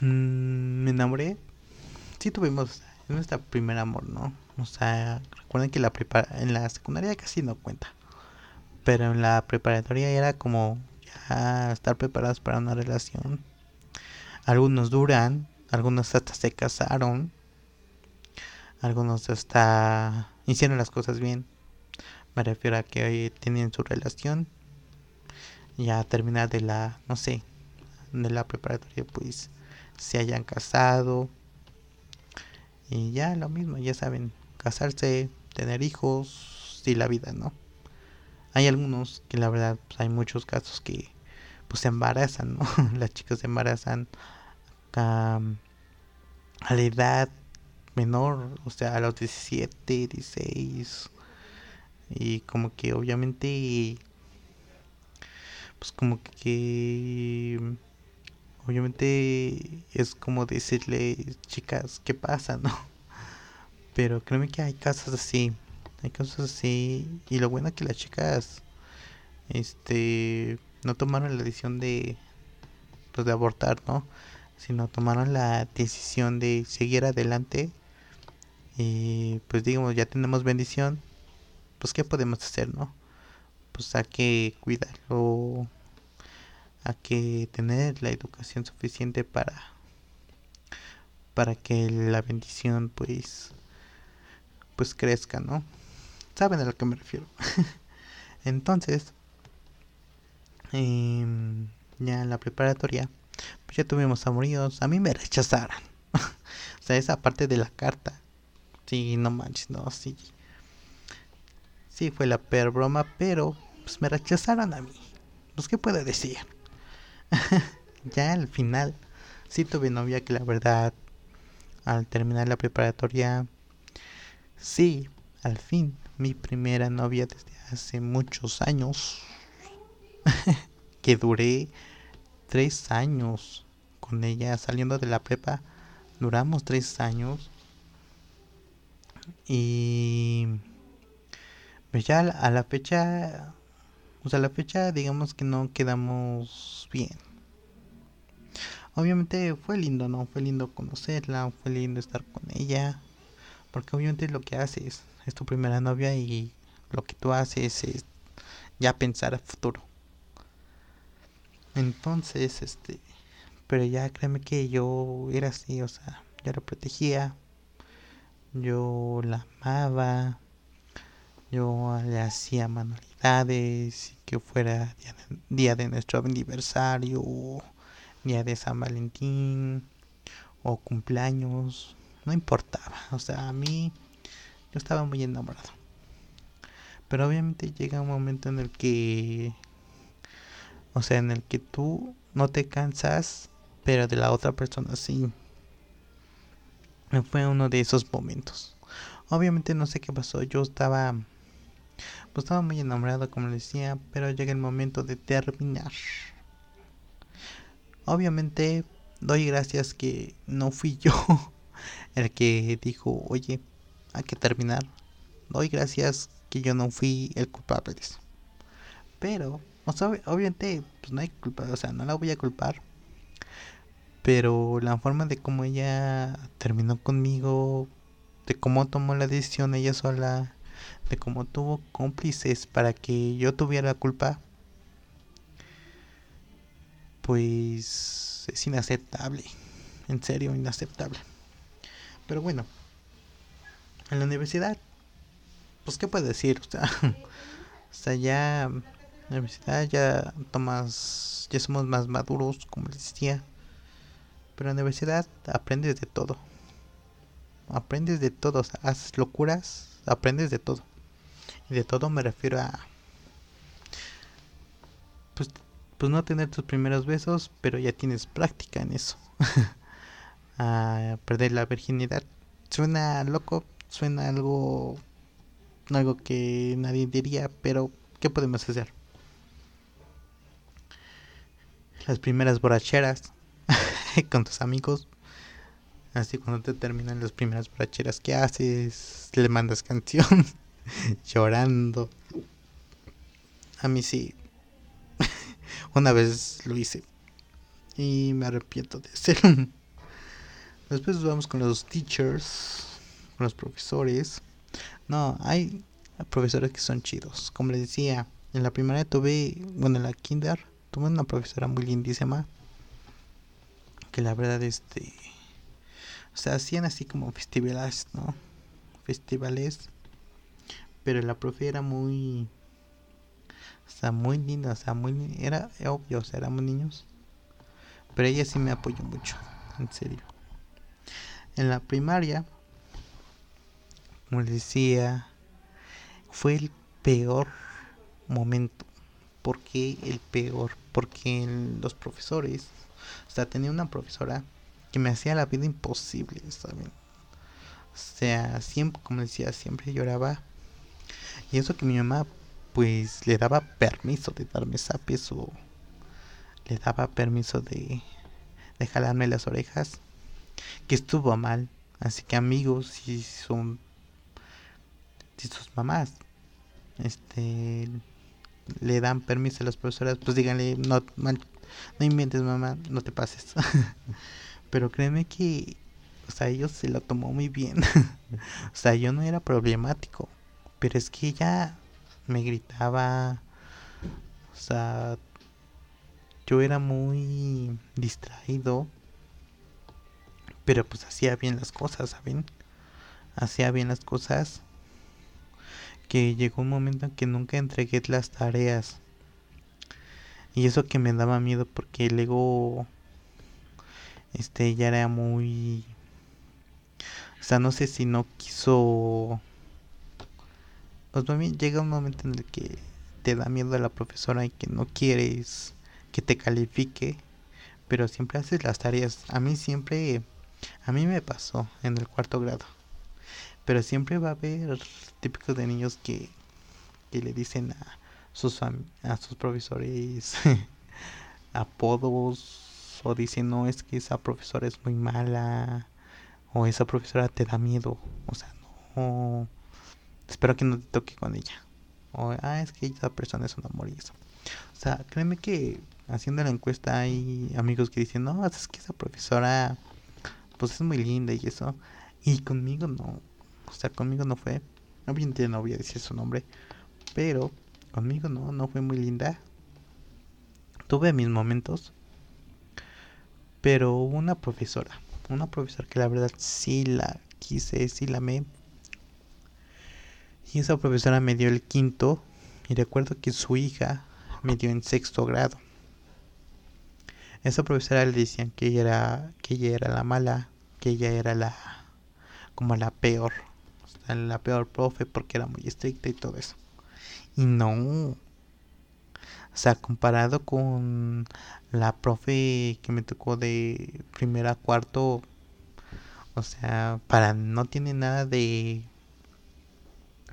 mmm, me enamoré sí tuvimos nuestra primer amor, ¿no? O sea, recuerden que la en la secundaria casi no cuenta. Pero en la preparatoria era como ya estar preparados para una relación. Algunos duran, algunos hasta se casaron. Algunos hasta hicieron las cosas bien. Me refiero a que hoy tienen su relación. Ya terminar de la, no sé, de la preparatoria, pues se hayan casado y ya lo mismo, ya saben, casarse, tener hijos y la vida, ¿no? Hay algunos que la verdad, pues hay muchos casos que pues se embarazan, ¿no? Las chicas se embarazan a la edad menor, o sea, a los 17, 16. Y como que obviamente pues como que obviamente es como decirle, chicas, ¿qué pasa, no? Pero créeme que hay casos así, hay casos así, y lo bueno es que las chicas este no tomaron la decisión de pues, de abortar no sino tomaron la decisión de seguir adelante y pues digamos ya tenemos bendición pues qué podemos hacer no pues hay que cuidarlo hay que tener la educación suficiente para para que la bendición pues pues crezca no saben a lo que me refiero entonces em, ya en la preparatoria pues ya tuvimos amoríos a mí me rechazaron. O sea esa parte de la carta sí no manches no sí. Sí fue la peor broma pero pues me rechazaron a mí. Pues qué puedo decir ya al final sí tuve novia que la verdad al terminar la preparatoria sí al fin mi primera novia desde hace muchos años que duré tres años con ella. Saliendo de la prepa duramos tres años y pues ya a la fecha o sea, la fecha digamos que no quedamos bien. Obviamente fue lindo, ¿no? Fue lindo conocerla, fue lindo estar con ella. Porque obviamente lo que haces es tu primera novia y lo que tú haces es ya pensar a futuro. Entonces, este, pero ya créeme que yo era así, o sea, yo la protegía, yo la amaba, yo le hacía manualidades, que fuera día de, nuestro aniversario, día de San Valentín o cumpleaños, no importaba, o sea, a mí yo estaba muy enamorado. Pero obviamente llega un momento en el que, o sea, en el que tú no te cansas, pero de la otra persona sí. Fue uno de esos momentos. Obviamente no sé qué pasó, yo estaba pues estaba muy enamorado, como les decía, pero llega el momento de terminar. Obviamente, doy gracias que no fui yo el que dijo, oye, hay que terminar. Doy gracias que yo no fui el culpable de. Pero, obviamente, pues no hay culpa, o sea, no la voy a culpar. Pero la forma de cómo ella terminó conmigo, de cómo tomó la decisión ella sola, de cómo tuvo cómplices para que yo tuviera la culpa, pues es inaceptable. En serio, inaceptable. Pero bueno, en la universidad, pues qué puedo decir, o sea, o sea ya en la universidad ya tomas, ya somos más maduros, como les decía. Pero en la universidad aprendes de todo. Aprendes de todo, haces locuras, aprendes de todo. Y de todo me refiero a... Pues, pues no tener tus primeros besos, pero ya tienes práctica en eso. a perder la virginidad. Suena loco, suena algo... Algo que nadie diría, pero ¿qué podemos hacer? Las primeras borracheras con tus amigos. Así cuando te terminan las primeras borracheras que haces, le mandas canción. llorando. A mí sí. Una vez lo hice. Y me arrepiento de hacerlo. Después vamos con los teachers, con los profesores. No, hay profesores que son chidos. Como les decía, en la primaria tuve, bueno, en la kinder, tuve una profesora muy lindísima. Que la verdad, este. O sea, hacían así como festivales, ¿no? Festivales pero la profe era muy o sea muy linda o sea muy era obvio o sea éramos niños pero ella sí me apoyó mucho en serio en la primaria como les decía fue el peor momento ¿por qué el peor? porque los profesores o sea tenía una profesora que me hacía la vida imposible ¿saben? o sea siempre como decía siempre lloraba y eso que mi mamá pues le daba permiso de darme zapes o le daba permiso de, de jalarme las orejas. Que estuvo mal. Así que amigos, si son si sus mamás este le dan permiso a las profesoras, pues díganle, no, no inventes mamá, no te pases. Pero créeme que, o sea, ellos se lo tomó muy bien. o sea, yo no era problemático, pero es que ella me gritaba, o sea, yo era muy distraído, pero pues hacía bien las cosas, ¿saben? Hacía bien las cosas que llegó un momento en que nunca entregué las tareas. Y eso que me daba miedo porque luego este ya era muy o sea, no sé si no quiso pues también llega un momento en el que te da miedo a la profesora y que no quieres que te califique, pero siempre haces las tareas. A mí siempre a mí me pasó en el cuarto grado. Pero siempre va a haber típicos de niños que, que le dicen a sus, a sus profesores apodos o dicen no es que esa profesora es muy mala o esa profesora te da miedo. O sea, no. Espero que no te toque con ella. O, ah, es que esa persona es un amor y eso. O sea, créeme que haciendo la encuesta hay amigos que dicen, no, es que esa profesora pues es muy linda y eso. Y conmigo no. O sea, conmigo no fue. Obviamente no voy a decir su nombre. Pero conmigo no, no fue muy linda. Tuve mis momentos. Pero una profesora. Una profesora que la verdad sí la quise, sí la amé. Y esa profesora me dio el quinto. Y recuerdo que su hija me dio en sexto grado. Esa profesora le decían que ella era, que ella era la mala, que ella era la como la peor la peor profe porque era muy estricta y todo eso. Y no. O sea, comparado con la profe que me tocó de primera a cuarto, o sea, para no tiene nada de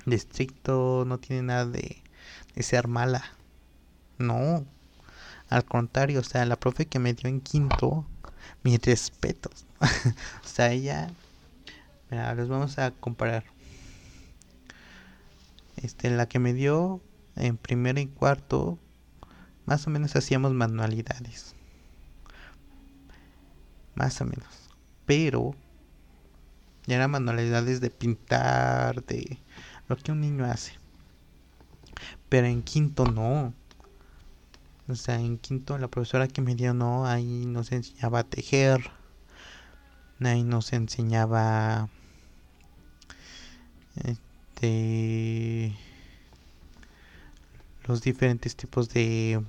de estricto, no tiene nada de, de ser mala. No. Al contrario, o sea, la profe que me dio en quinto, mis respetos. o sea, ella Mira, los vamos a comparar. Este, la que me dio en primero y cuarto, más o menos hacíamos manualidades. Más o menos. Pero ya eran manualidades de pintar, de lo que un niño hace. Pero en quinto no. O sea, en quinto la profesora que me dio no, ahí nos enseñaba a tejer. Ahí nos enseñaba este los diferentes tipos de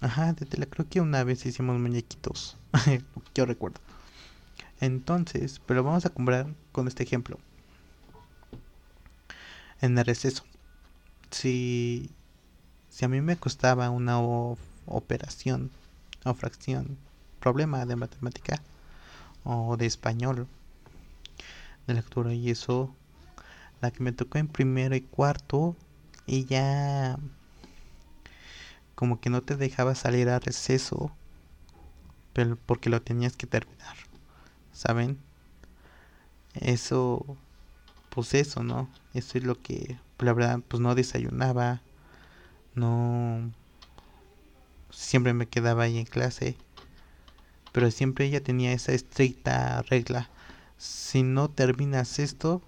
ajá de tela creo que una vez hicimos muñequitos yo recuerdo. Entonces pero vamos a comprar con este ejemplo. En el receso. Si si a mí me costaba una operación o fracción problema de matemática o de español de lectura y eso la que me tocó en primero y cuarto ella como que no te dejaba salir a receso pero porque lo tenías que terminar saben eso pues eso no eso es lo que la verdad pues no desayunaba no siempre me quedaba ahí en clase pero siempre ella tenía esa estricta regla si no terminas esto,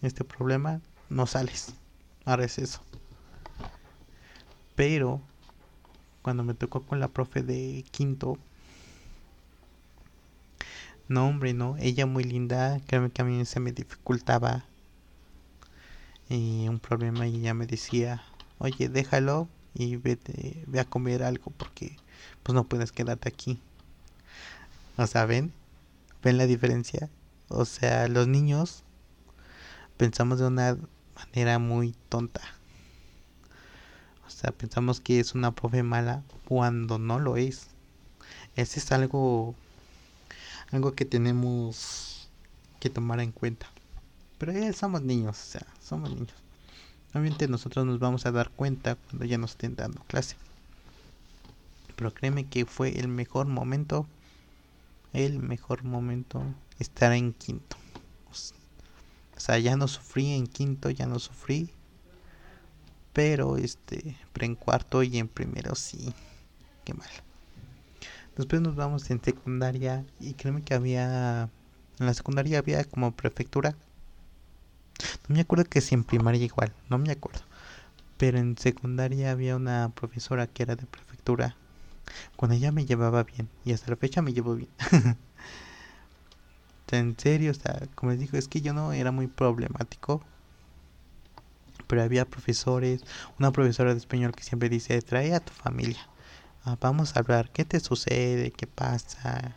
este problema, no sales a receso. Pero cuando me tocó con la profe de quinto, no hombre, no, ella muy linda, créeme que a mí se me dificultaba y un problema y ella me decía, oye, déjalo y vete, ve a comer algo porque pues no puedes quedarte aquí. O sea, ven, ven la diferencia. O sea, los niños pensamos de una manera muy tonta. O sea, pensamos que es una profe mala cuando no lo es. Ese es algo algo que tenemos que tomar en cuenta. Pero ya somos niños, o sea, somos niños. Obviamente nosotros nos vamos a dar cuenta cuando ya nos estén dando clase. Pero créeme que fue el mejor momento. El mejor momento estar en quinto. O sea, ya no sufrí en quinto, ya no sufrí. Pero este, pero en cuarto y en primero sí. Qué mal. Después nos vamos en secundaria y créeme que había en la secundaria había como prefectura. No me acuerdo que si en primaria igual, no me acuerdo. Pero en secundaria había una profesora que era de prefectura. Con ella me llevaba bien y hasta la fecha me llevo bien. en serio, o sea, como les digo, es que yo no era muy problemático. Pero había profesores, una profesora de español que siempre dice, trae a tu familia. Ah, vamos a hablar, ¿qué te sucede? ¿Qué pasa?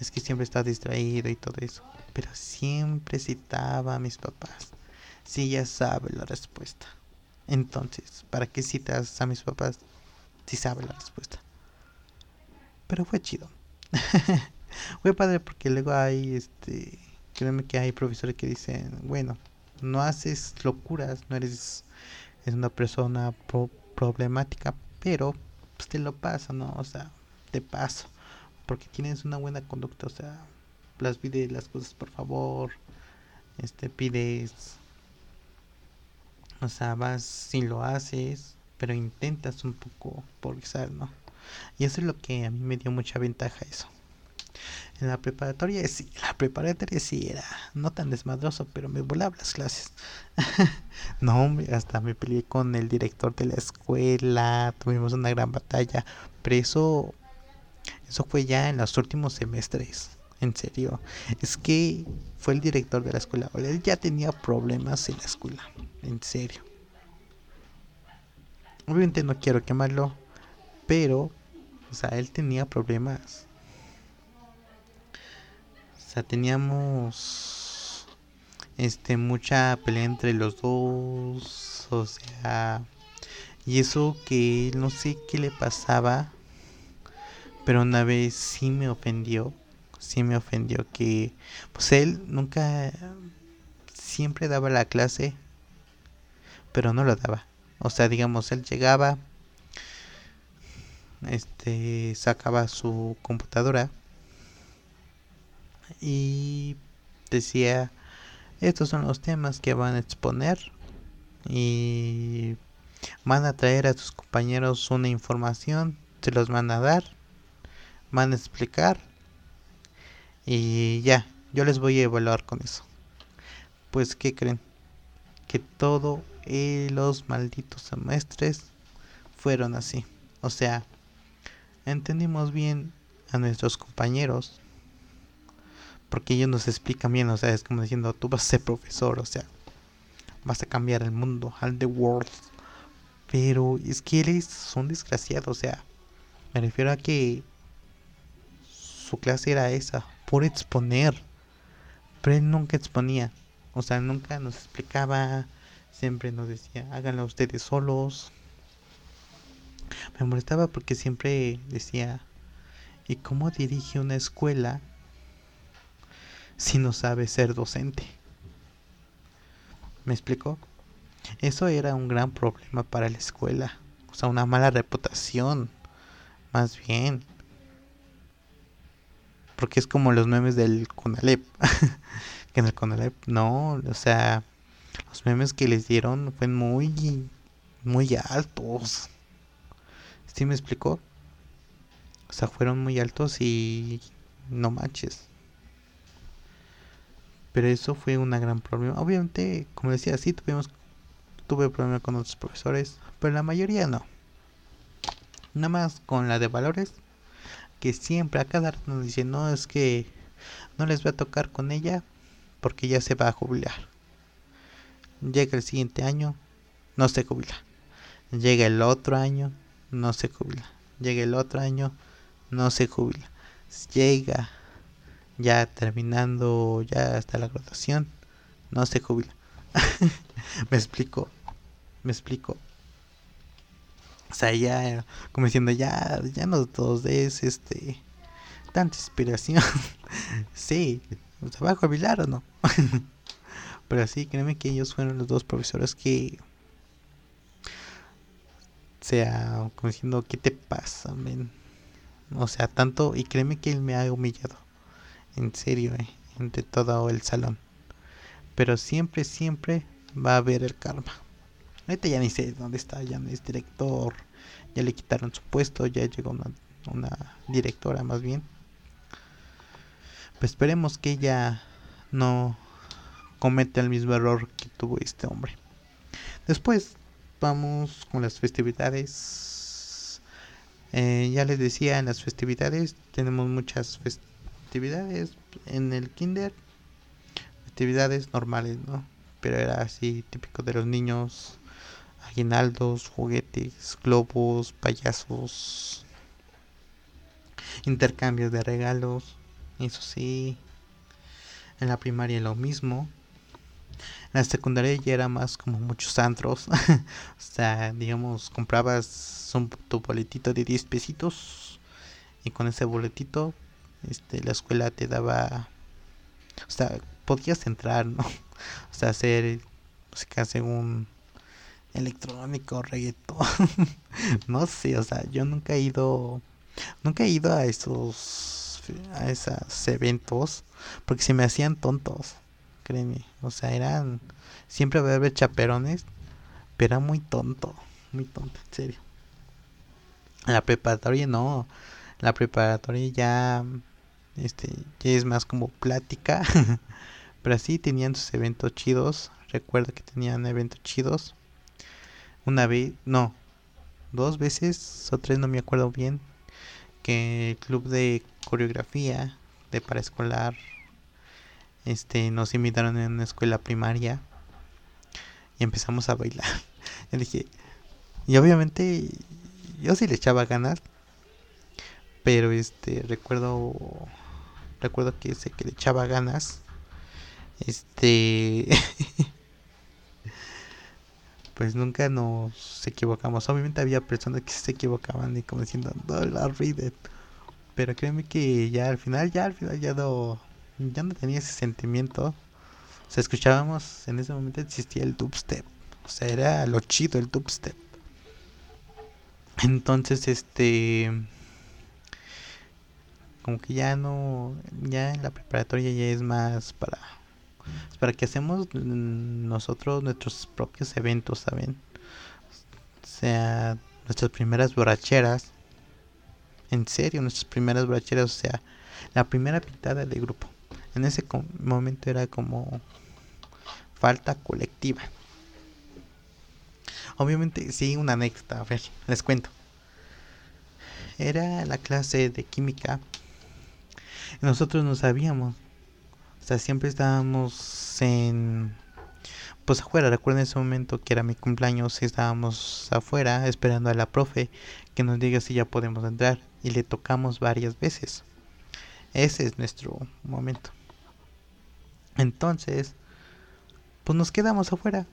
Es que siempre estás distraído y todo eso. Pero siempre citaba a mis papás. Si ya sabe la respuesta. Entonces, ¿para qué citas a mis papás si sabe la respuesta? Pero fue chido. fue padre porque luego hay, este, créeme que hay profesores que dicen, bueno, no haces locuras, no eres es una persona problemática, pero pues te lo paso, ¿no? O sea, te paso. Porque tienes una buena conducta, o sea, las pide las cosas por favor, este, pides, o sea, vas si lo haces, pero intentas un poco progresar, ¿no? Y eso es lo que a mí me dio mucha ventaja eso. En la preparatoria sí, la preparatoria sí era no tan desmadroso, pero me volaba las clases. no, hombre, hasta me peleé con el director de la escuela, tuvimos una gran batalla, pero eso eso fue ya en los últimos semestres. En serio, es que fue el director de la escuela. Él ya tenía problemas en la escuela. En serio. Obviamente no quiero quemarlo, pero, o sea, él tenía problemas teníamos este mucha pelea entre los dos, o sea, y eso que no sé qué le pasaba, pero una vez sí me ofendió, sí me ofendió que pues él nunca siempre daba la clase, pero no lo daba. O sea, digamos, él llegaba este sacaba su computadora y decía, estos son los temas que van a exponer y van a traer a sus compañeros una información, se los van a dar, van a explicar y ya, yo les voy a evaluar con eso. Pues, ¿qué creen? Que todo los malditos semestres fueron así. O sea, entendimos bien a nuestros compañeros porque ellos nos explican bien, o sea, es como diciendo, tú vas a ser profesor, o sea, vas a cambiar el mundo, al the world. Pero es que él es un desgraciado, o sea, me refiero a que su clase era esa, por exponer. Pero él nunca exponía, o sea, nunca nos explicaba, siempre nos decía, háganlo ustedes solos. Me molestaba porque siempre decía, ¿y cómo dirige una escuela si no sabe ser docente. ¿Me explico? Eso era un gran problema para la escuela. O sea, una mala reputación. Más bien. Porque es como los memes del Conalep. que en el Conalep no. O sea, los memes que les dieron fueron muy, muy altos. ¿Sí me explicó? O sea, fueron muy altos y no manches. Pero eso fue un gran problema. Obviamente, como decía, sí tuvimos tuve problema con otros profesores, pero la mayoría no. Nada más con la de valores, que siempre a cada rato nos dicen, no, es que no les voy a tocar con ella porque ya se va a jubilar. Llega el siguiente año, no se jubila. Llega el otro año, no se jubila. Llega el otro año, no se jubila. Llega ya terminando ya hasta la graduación, no se jubila. me explico, me explico. O sea, ya, como diciendo, ya, ya no todos des este, tanta inspiración. sí, ¿se va a jubilar o no? Pero sí, créeme que ellos fueron los dos profesores que, o sea, como diciendo, ¿qué te pasa, men? O sea, tanto, y créeme que él me ha humillado en serio, eh, entre todo el salón. Pero siempre, siempre va a haber el karma. Ahorita ya ni sé dónde está, ya no es director, ya le quitaron su puesto, ya llegó una, una directora más bien. Pues esperemos que ella no cometa el mismo error que tuvo este hombre. Después vamos con las festividades. Eh, ya les decía, en las festividades tenemos muchas festividades en el kinder. Festividades normales, ¿no? Pero era así típico de los niños. Aguinaldos, juguetes, globos, payasos, intercambios de regalos. Eso sí. En la primaria lo mismo. En la secundaria ya era más como muchos antros. o sea, digamos, comprabas un, tu boletito de 10 pesitos. Y con ese boletito, este, la escuela te daba. O sea, podías entrar, ¿no? O sea, hacer música según electrónico, reggaetón. no sé, o sea, yo nunca he ido. Nunca he ido a esos. a esos eventos. Porque se me hacían tontos créeme. O sea, eran. Siempre va a haber chaperones, pero era muy tonto. Muy tonto, en serio. La preparatoria no. La preparatoria ya. Este, ya es más como plática. pero sí tenían sus eventos chidos. Recuerdo que tenían eventos chidos. Una vez, no, dos veces o tres, no me acuerdo bien. Que el club de coreografía de paraescolar este, nos invitaron en una escuela primaria y empezamos a bailar. y obviamente yo sí le echaba ganas, pero este, recuerdo, recuerdo que sé que le echaba ganas, este, pues nunca nos equivocamos. Obviamente había personas que se equivocaban y como diciendo, no la Pero créeme que ya al final, ya al final ya no, ya no tenía ese sentimiento. O sea, escuchábamos, en ese momento existía el dubstep. O sea, era lo chido el dubstep. Entonces, este... Como que ya no... Ya en la preparatoria ya es más para... para que hacemos nosotros nuestros propios eventos, ¿saben? O sea, nuestras primeras borracheras. En serio, nuestras primeras borracheras. O sea, la primera pintada de grupo en ese momento era como falta colectiva. Obviamente, sí, una anécdota, a ver, les cuento. Era la clase de química. Nosotros no sabíamos. O sea, siempre estábamos en. Pues afuera, recuerden ese momento que era mi cumpleaños, estábamos afuera esperando a la profe que nos diga si ya podemos entrar. Y le tocamos varias veces. Ese es nuestro momento. Entonces, pues nos quedamos afuera,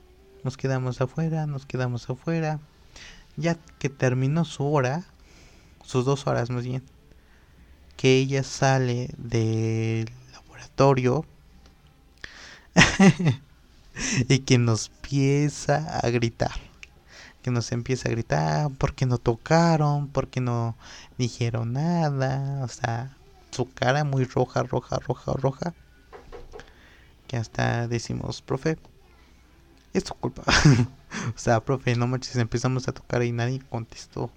nos quedamos afuera, nos quedamos afuera. Ya que terminó su hora, sus dos horas más bien, que ella sale del laboratorio y que nos empieza a gritar. Que nos empieza a gritar porque no tocaron, porque no dijeron nada. O sea, su cara muy roja, roja, roja, roja hasta decimos, profe, es tu culpa. o sea, profe, no manches, empezamos a tocar y nadie contestó.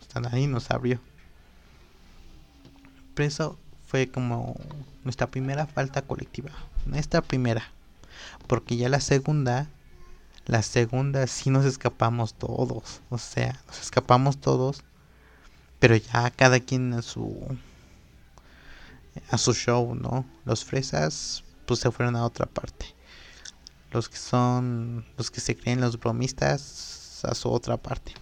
Hasta nadie nos abrió. Pero eso fue como nuestra primera falta colectiva. Nuestra primera. Porque ya la segunda, la segunda sí nos escapamos todos. O sea, nos escapamos todos. Pero ya cada quien a su a su show, ¿no? Los fresas pues se fueron a otra parte. Los que son, los que se creen los bromistas, a su otra parte.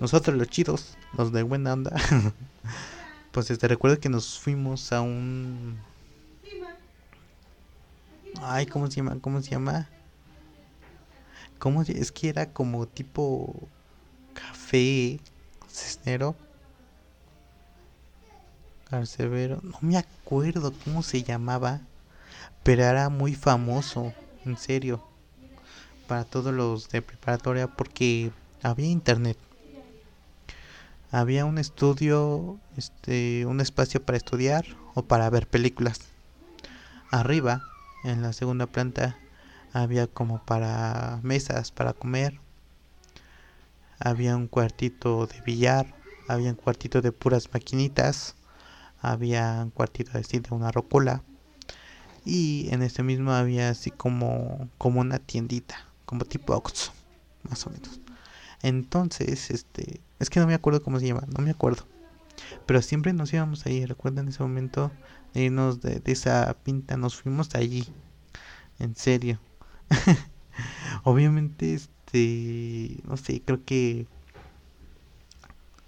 Nosotros los chidos, los de buena onda, pues este recuerdo que nos fuimos a un... Ay, ¿cómo se llama? ¿Cómo se llama? ¿Cómo es que era como tipo café cisnero? Carcevero, no me acuerdo cómo se llamaba pero era muy famoso, en serio, para todos los de preparatoria porque había internet. Había un estudio, este, un espacio para estudiar o para ver películas. Arriba, en la segunda planta, había como para mesas para comer había un cuartito de billar, había un cuartito de puras maquinitas, había un cuartito de, de una rocola y en este mismo había así como, como una tiendita, como tipo Oxxo, más o menos. Entonces, este, es que no me acuerdo cómo se llama, no me acuerdo. Pero siempre nos íbamos ahí, recuerden ese momento de irnos de esa pinta, nos fuimos allí. En serio. Obviamente, este, no sé, creo que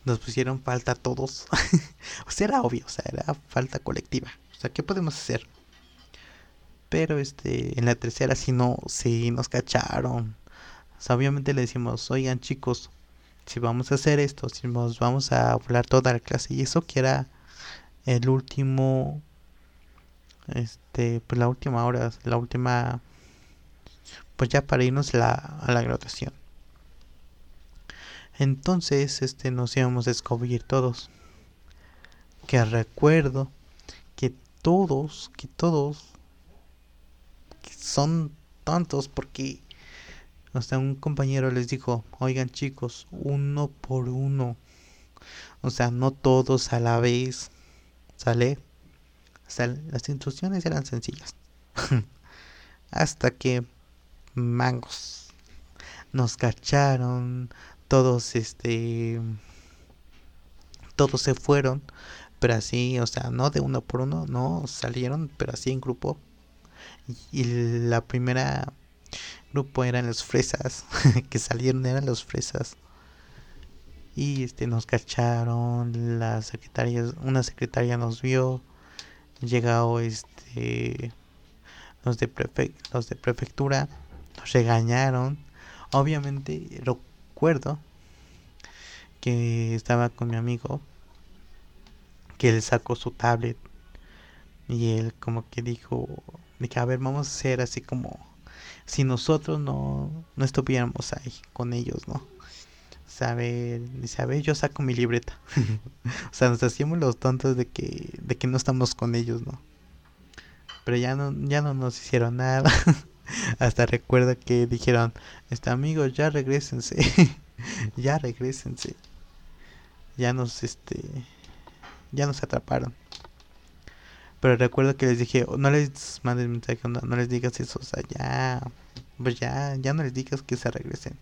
nos pusieron falta a todos. o sea, era obvio, o sea, era falta colectiva. O sea, ¿qué podemos hacer? Pero este, en la tercera sí no, sí nos cacharon. O sea, obviamente le decimos, oigan chicos, si vamos a hacer esto, si nos vamos a hablar toda la clase, y eso que era el último, este, pues la última hora, la última, pues ya para irnos la, a la graduación. Entonces, este, nos íbamos a descubrir todos. Que recuerdo que todos, que todos son tontos porque hasta un compañero les dijo, oigan chicos, uno por uno. O sea, no todos a la vez. ¿Sale? Sea, las instrucciones eran sencillas. hasta que mangos nos cacharon, todos este todos se fueron, pero así, o sea, no de uno por uno, no salieron, pero así en grupo. Y la primera grupo eran los fresas, que salieron eran los fresas. Y este nos cacharon, la secretaria, una secretaria nos vio, llegado este los de los de prefectura nos regañaron. Obviamente recuerdo que estaba con mi amigo que él sacó su tablet y él como que dijo que a ver vamos a hacer así como si nosotros no, no estuviéramos ahí con ellos, ¿no? Saber, ver, yo saco mi libreta. o sea, nos hacíamos los tontos de que, de que no estamos con ellos, ¿no? Pero ya no, ya no nos hicieron nada. Hasta recuerdo que dijeron, este amigos, ya regresense. ya regresense. Ya nos, este, ya nos atraparon. Pero recuerdo que les dije, no les mandes mensaje, no, les digas eso, o sea, ya, pues ya, ya no les digas que se regresen.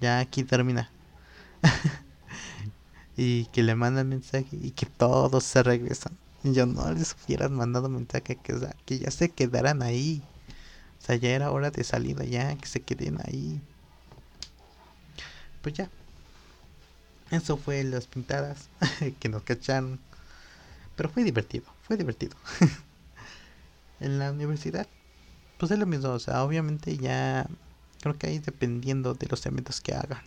Ya aquí termina. y que le mandan mensaje y que todos se regresan. Yo no les hubieran mandado mensaje que, que ya se quedaran ahí. O sea, ya era hora de salida, ya que se queden ahí. Pues ya. Eso fue las pintadas que nos cacharon. Pero fue divertido fue divertido. en la universidad, pues es lo mismo, o sea, obviamente ya creo que ahí dependiendo de los eventos que hagan.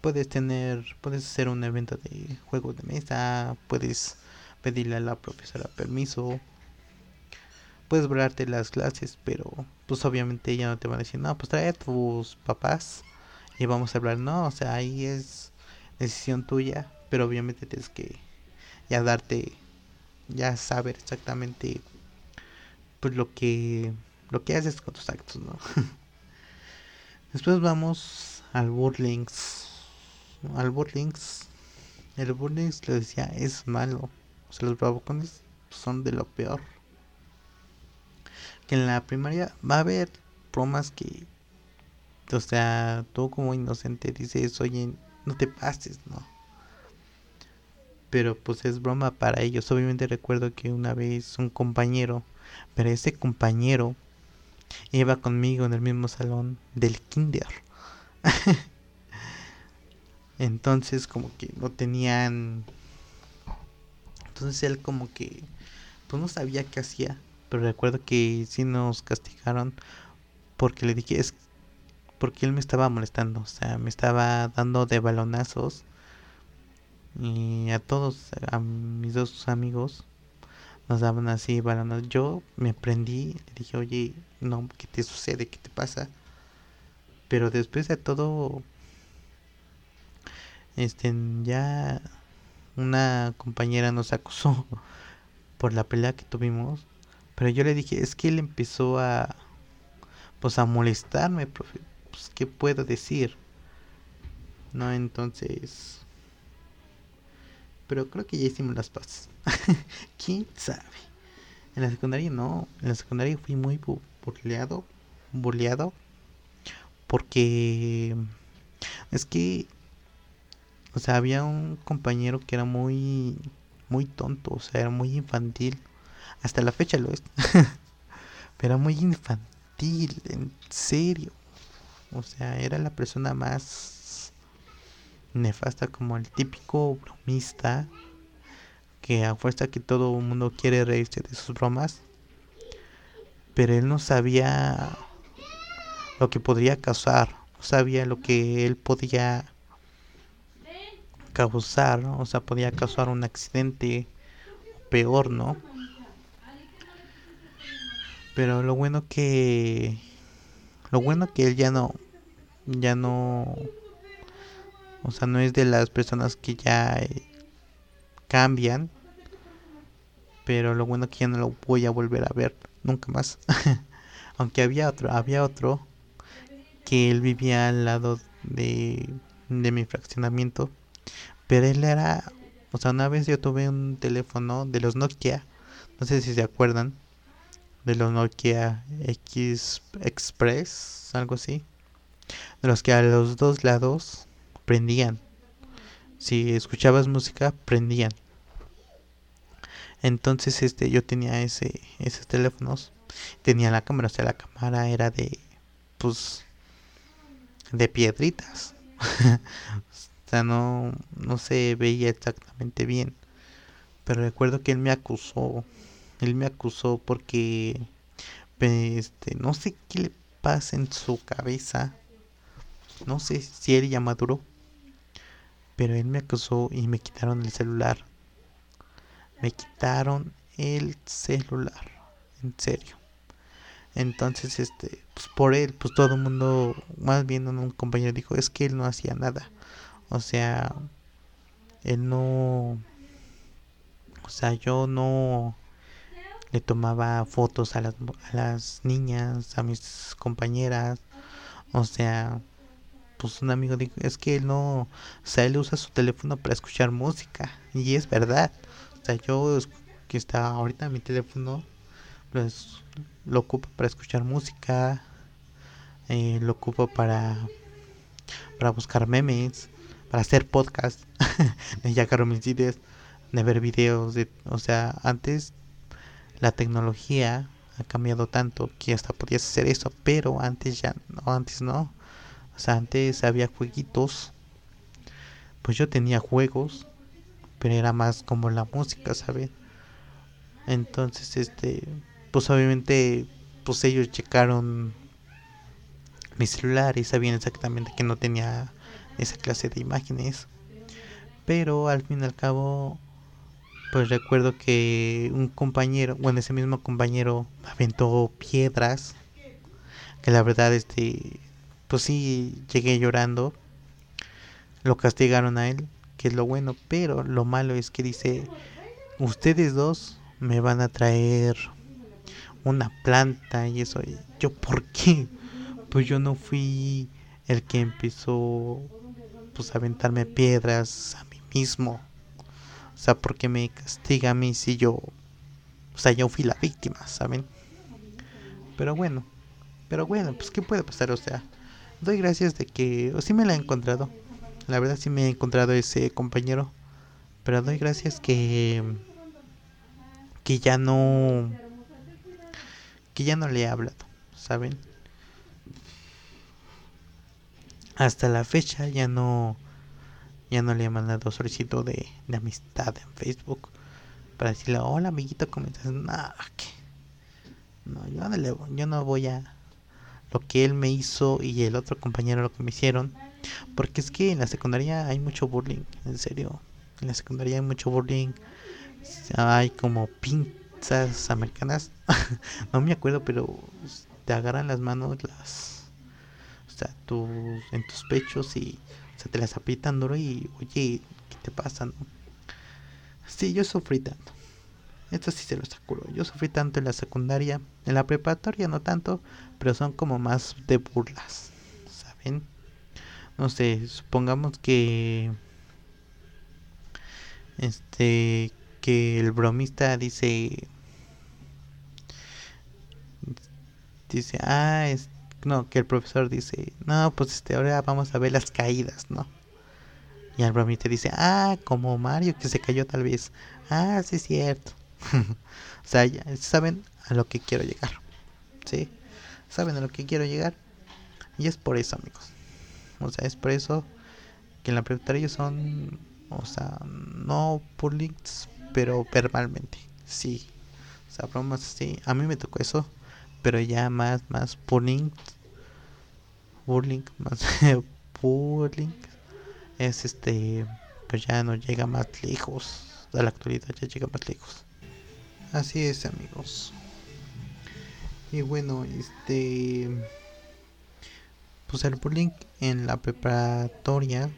Puedes tener, puedes hacer un evento de juegos de mesa, puedes pedirle a la profesora permiso, puedes volarte las clases, pero pues obviamente ella no te va a decir, no, pues trae a tus papás y vamos a hablar, no, o sea, ahí es decisión tuya, pero obviamente tienes que ya darte ya saber exactamente pues lo que lo que haces con tus actos, ¿no? Después vamos al Burlings. Al Burlings. El Burlings le decía es malo. O sea, los bravucones son de lo peor. Que en la primaria va a haber bromas que. O sea, tú como inocente dices, oye, no te pases, ¿no? Pero pues es broma para ellos. Obviamente recuerdo que una vez un compañero, pero ese compañero iba conmigo en el mismo salón del kinder. Entonces como que no tenían... Entonces él como que pues no sabía qué hacía. Pero recuerdo que sí nos castigaron porque le dije es porque él me estaba molestando, o sea, me estaba dando de balonazos y a todos, a mis dos amigos, nos daban así balones. Yo me prendí, le dije, oye, no, ¿qué te sucede? ¿Qué te pasa? Pero después de todo, este, ya una compañera nos acusó por la pelea que tuvimos. Pero yo le dije, es que él empezó a, pues a molestarme, profe. Pues, ¿qué puedo decir? No, entonces... Pero creo que ya hicimos las paces. ¿Quién sabe? En la secundaria no. En la secundaria fui muy burleado. Burleado. Porque... Es que... O sea, había un compañero que era muy... Muy tonto. O sea, era muy infantil. Hasta la fecha lo es. Pero era muy infantil. En serio. O sea, era la persona más nefasta como el típico bromista que a fuerza que todo mundo quiere reírse de sus bromas. Pero él no sabía lo que podría causar, no sabía lo que él podía causar, o sea, podía causar un accidente peor, ¿no? Pero lo bueno que lo bueno que él ya no ya no o sea, no es de las personas que ya eh, cambian. Pero lo bueno que ya no lo voy a volver a ver nunca más. Aunque había otro, había otro que él vivía al lado de, de mi fraccionamiento. Pero él era, o sea, una vez yo tuve un teléfono de los Nokia, no sé si se acuerdan, de los Nokia X Express, algo así, de los que a los dos lados prendían. Si escuchabas música, prendían. Entonces, este, yo tenía ese, esos teléfonos, tenía la cámara, o sea, la cámara era de, pues, de piedritas. o sea, no, no se veía exactamente bien. Pero recuerdo que él me acusó, él me acusó porque, este, no sé qué le pasa en su cabeza. No sé si él ya maduró pero él me acusó y me quitaron el celular. Me quitaron el celular. En serio. Entonces, este, pues por él, pues todo el mundo, más bien un compañero dijo, es que él no hacía nada. O sea, él no, o sea, yo no le tomaba fotos a las, a las niñas, a mis compañeras. O sea, pues un amigo dijo, es que él no, o sea, él usa su teléfono para escuchar música. Y es verdad. O sea, yo que está ahorita mi teléfono, pues lo ocupo para escuchar música, eh, lo ocupo para, para buscar memes, para hacer podcast, de sacar mis ideas, de ver videos, de, o sea, antes la tecnología ha cambiado tanto que hasta podías hacer eso, pero antes ya no, antes no. O sea, antes había jueguitos. Pues yo tenía juegos. Pero era más como la música, ¿saben? Entonces, este. Pues obviamente. Pues ellos checaron mi celular y sabían exactamente que no tenía esa clase de imágenes. Pero al fin y al cabo, pues recuerdo que un compañero, bueno, ese mismo compañero aventó piedras. Que la verdad, este, pues sí llegué llorando. Lo castigaron a él, que es lo bueno, pero lo malo es que dice, ustedes dos me van a traer una planta y eso. yo, ¿por qué? Pues yo no fui el que empezó pues a aventarme piedras a mí mismo. O sea, porque me castiga a mí si yo, o sea, yo fui la víctima, ¿saben? Pero bueno, pero bueno, pues qué puede pasar, o sea, doy gracias de que, sí me la he encontrado. La verdad sí me he encontrado ese compañero. Pero doy gracias que que ya no que ya no le he hablado, ¿saben? Hasta la fecha ya no ya no le he mandado solicitud de, de amistad en Facebook para decirle, "Hola, amiguito, ¿cómo estás?" No, no yo no le, yo no voy a lo que él me hizo y el otro compañero lo que me hicieron. Porque es que en la secundaria hay mucho bullying, en serio. En la secundaria hay mucho bullying. Hay como pinzas americanas. no me acuerdo, pero te agarran las manos las o sea, tus en tus pechos y o te las aprietan duro y oye, ¿qué te pasa? No? Sí, yo sufrí tanto. Esto sí se lo aseguro. Yo sufrí tanto en la secundaria, en la preparatoria no tanto, pero son como más de burlas, ¿saben? no sé, supongamos que este que el bromista dice dice, ah, no, que el profesor dice, no, pues este, ahora vamos a ver las caídas, ¿no? Y el bromista dice, ah, como Mario que se cayó tal vez. Ah, sí es cierto. o sea, ya saben a lo que quiero llegar. ¿Sí? Saben a lo que quiero llegar. Y es por eso, amigos. O sea, es por eso que en la preparatoria son, o sea, no bullying, pero verbalmente. Sí. O sea, bromas así. A mí me tocó eso pero ya más, más bullying, bullying, más bullying, es este, pues ya no llega más lejos, de la actualidad ya llega más lejos. Así es, amigos. Y bueno, este, pues el bullying en la preparatoria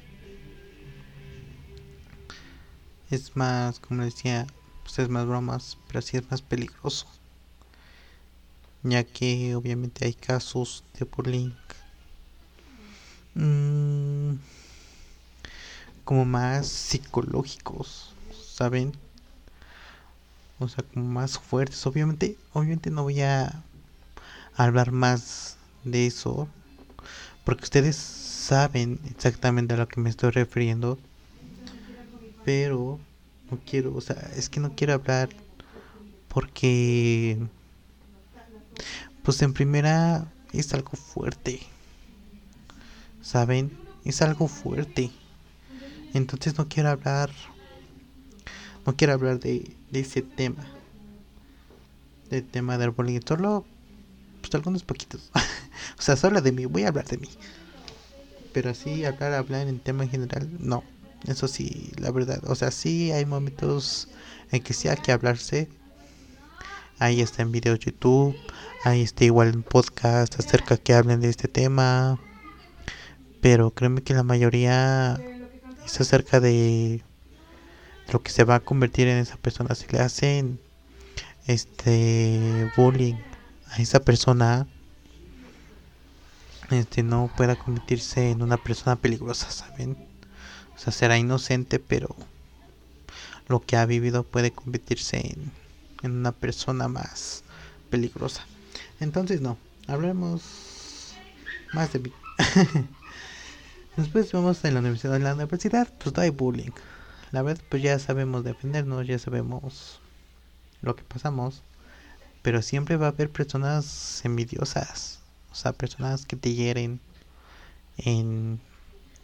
es más, como decía, pues es más bromas, pero sí es más peligroso ya que obviamente hay casos de bullying mm, como más psicológicos, ¿saben? O sea, como más fuertes. Obviamente, obviamente no voy a hablar más de eso, porque ustedes saben exactamente a lo que me estoy refiriendo, pero no quiero, o sea, es que no quiero hablar porque pues en primera es algo fuerte. ¿Saben? Es algo fuerte. Entonces no quiero hablar. No quiero hablar de, ese tema. Del tema del bullying. Solo. Pues algunos poquitos. o sea, solo de mí. Voy a hablar de mí. Pero así hablar, hablar en tema en general. No. Eso sí, la verdad. O sea, sí hay momentos en que sí hay que hablarse. Ahí está en videos YouTube. Ahí está igual en podcast acerca que hablen de este tema. Pero créeme que la mayoría es acerca de lo que se va a convertir en esa persona. Si le hacen este bullying a esa persona, este no pueda convertirse en una persona peligrosa, ¿saben? O sea, será inocente, pero lo que ha vivido puede convertirse en en una persona más peligrosa. Entonces no, hablemos más de mí. Después vamos a la universidad. La universidad pues no hay bullying. La verdad pues ya sabemos defendernos, ya sabemos lo que pasamos. Pero siempre va a haber personas envidiosas. O sea, personas que te hieren en,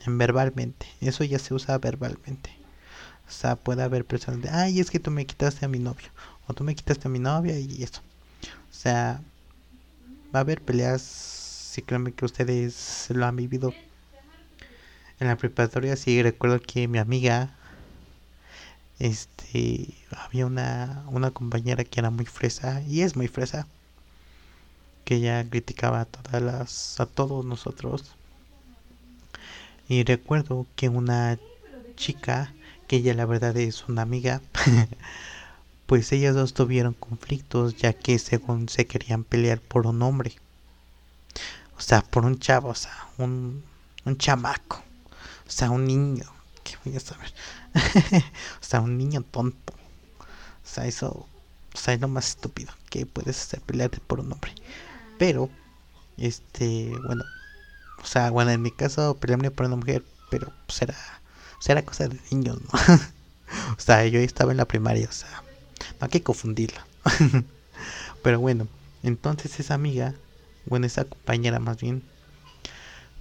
en verbalmente. Eso ya se usa verbalmente. O sea, puede haber personas de, ay, es que tú me quitaste a mi novio o tú me quitaste a mi novia y eso. O sea, va a haber peleas, si créanme que ustedes lo han vivido en la preparatoria. Sí, recuerdo que mi amiga, este, había una, una compañera que era muy fresa y es muy fresa, que ella criticaba a todas las, a todos nosotros. Y recuerdo que una chica, que ella la verdad es una amiga, pues ellas dos tuvieron conflictos ya que según se querían pelear por un hombre. O sea, por un chavo, o sea, un, un chamaco. O sea, un niño. ¿Qué voy a saber? o sea, un niño tonto. O sea, eso o sea, es lo más estúpido que puedes hacer pelearte por un hombre. Pero, este, bueno, o sea, bueno, en mi caso pelearme por una mujer, pero pues era, era cosa de niños, ¿no? o sea, yo estaba en la primaria, o sea, no hay que confundirla. Pero bueno, entonces esa amiga, bueno, esa compañera más bien,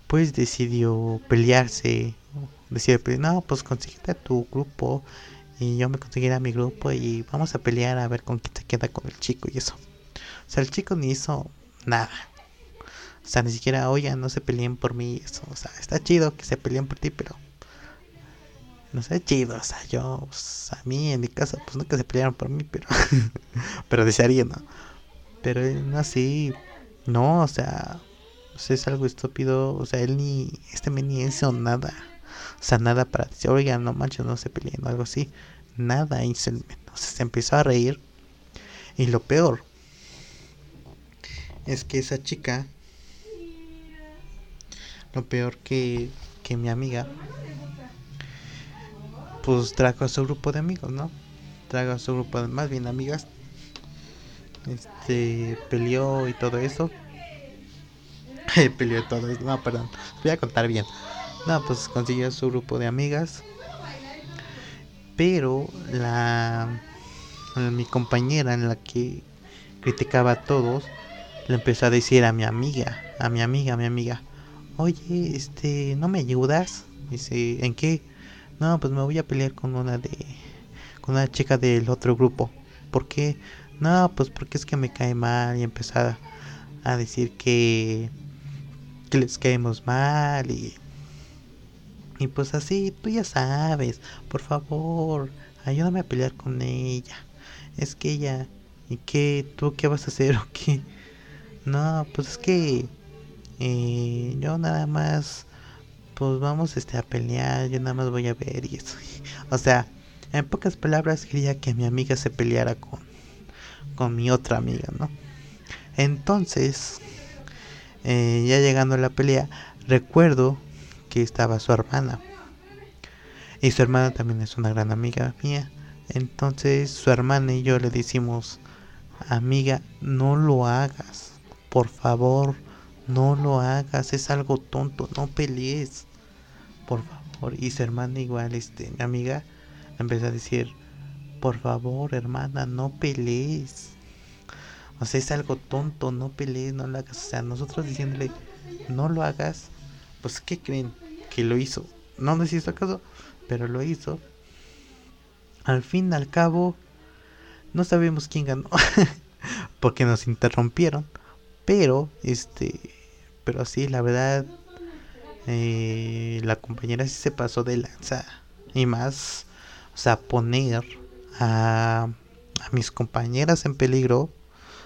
pues decidió pelearse. Decidió pelear, no, pues consíguete a tu grupo y yo me conseguiré a mi grupo y vamos a pelear a ver con quién se queda con el chico y eso. O sea, el chico ni hizo nada. O sea, ni siquiera, oye, no se peleen por mí. Eso. O sea, está chido que se peleen por ti, pero no sé, chido, o sea, yo, pues, a mí en mi casa, pues nunca se pelearon por mí, pero, pero desearía, ¿no? Pero no así, no, o sea, pues, es algo estúpido, o sea, él ni, este me ni hizo nada, o sea, nada para decir, oiga, no manches, no se peleen o algo así, nada hizo el o se empezó a reír, y lo peor, es que esa chica, lo peor que que mi amiga pues trajo a su grupo de amigos, ¿no? Trajo a su grupo de más bien amigas. Este peleó y todo eso. peleó y todo eso. No, perdón. Voy a contar bien. No, pues consiguió su grupo de amigas. Pero la mi compañera en la que criticaba a todos le empezó a decir a mi amiga, a mi amiga, a mi amiga, oye, este, ¿no me ayudas? Dice, ¿en qué? No, pues me voy a pelear con una de, con una chica del otro grupo. ¿Por qué? No, pues porque es que me cae mal y empezar a decir que, que les caemos mal y, y pues así, tú ya sabes, por favor, ayúdame a pelear con ella. Es que ella, ¿y qué? ¿Tú qué vas a hacer o qué? No, pues es que eh, yo nada más, pues vamos este, a pelear, yo nada más voy a ver y eso. O sea, en pocas palabras quería que mi amiga se peleara con, con mi otra amiga, ¿no? Entonces, eh, ya llegando a la pelea, recuerdo estaba su hermana. Y su hermana también es una gran amiga mía. Entonces su hermana y yo le decimos, amiga, no lo hagas por favor, no lo hagas, es algo tonto, no pelees. Por favor. Y su hermana igual, este, mi amiga, empezó a decir, por favor, hermana, no pelees. O sea, es algo tonto, no pelees, no lo hagas. O sea, nosotros diciéndole, no lo hagas, pues, ¿qué creen? Que lo hizo. No nos hizo caso, pero lo hizo. Al fin, al cabo, no sabemos quién ganó. porque nos interrumpieron. Pero, este, pero sí, la verdad, eh, la compañera sí se pasó de lanza. Y más, o sea, poner a, a mis compañeras en peligro, o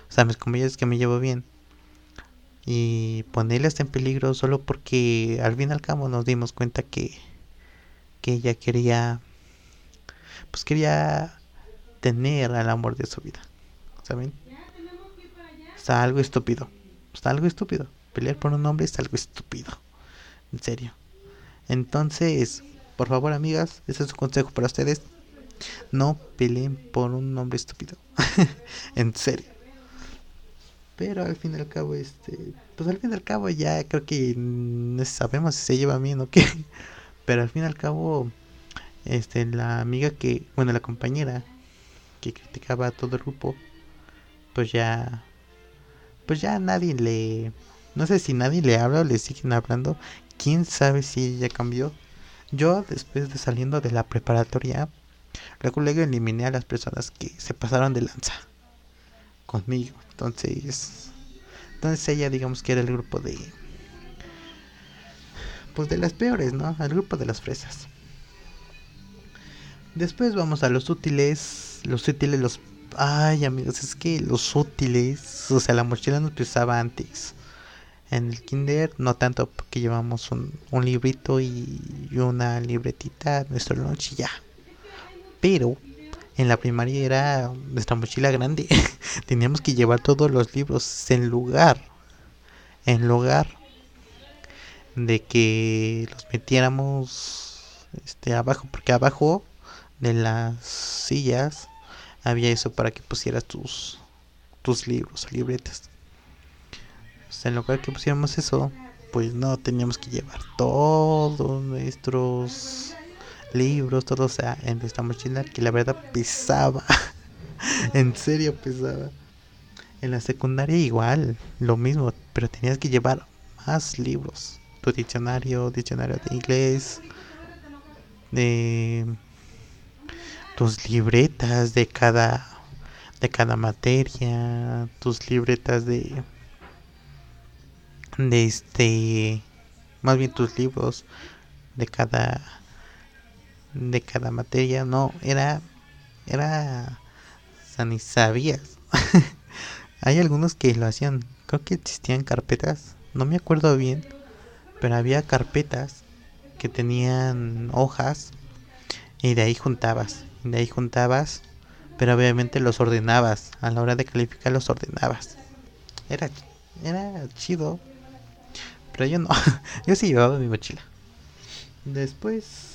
sea, mis compañeras que me llevo bien, y ponerlas en peligro solo porque al fin y al cabo nos dimos cuenta que, que ella quería, pues quería tener al amor de su vida, ¿saben? Está algo estúpido. Está algo estúpido. Pelear por un hombre es algo estúpido. En serio. Entonces, por favor, amigas, ese es un consejo para ustedes. No peleen por un hombre estúpido. en serio. Pero al fin y al cabo, este. Pues al fin y al cabo ya creo que no sabemos si se lleva bien o qué. Pero al fin y al cabo, este, la amiga que, bueno, la compañera que criticaba a todo el grupo, pues ya pues ya nadie le... No sé si nadie le habla o le siguen hablando. ¿Quién sabe si ella cambió? Yo después de saliendo de la preparatoria, recuerdo que eliminé a las personas que se pasaron de lanza conmigo. Entonces, entonces ella digamos que era el grupo de... Pues de las peores, ¿no? El grupo de las fresas. Después vamos a los útiles. Los útiles los Ay, amigos, es que los útiles, o sea, la mochila nos pesaba antes. En el kinder no tanto porque llevamos un, un librito y una libretita, nuestro lunch y ya. Pero en la primaria era nuestra mochila grande. Teníamos que llevar todos los libros en lugar, en lugar de que los metiéramos este abajo, porque abajo de las sillas había eso para que pusieras tus, tus libros o libretas. en lugar que pusiéramos eso, pues no teníamos que llevar todos nuestros libros, todo, o sea, en esta mochila que la verdad pesaba. en serio pesaba. En la secundaria igual, lo mismo, pero tenías que llevar más libros. Tu diccionario, diccionario de inglés, de tus libretas de cada de cada materia, tus libretas de de este más bien tus libros de cada de cada materia, no, era era o ni sabías. Hay algunos que lo hacían, creo que existían carpetas, no me acuerdo bien, pero había carpetas que tenían hojas y de ahí juntabas de ahí juntabas, pero obviamente los ordenabas. A la hora de calificar los ordenabas. Era, era chido. Pero yo no. yo sí llevaba mi mochila. Después,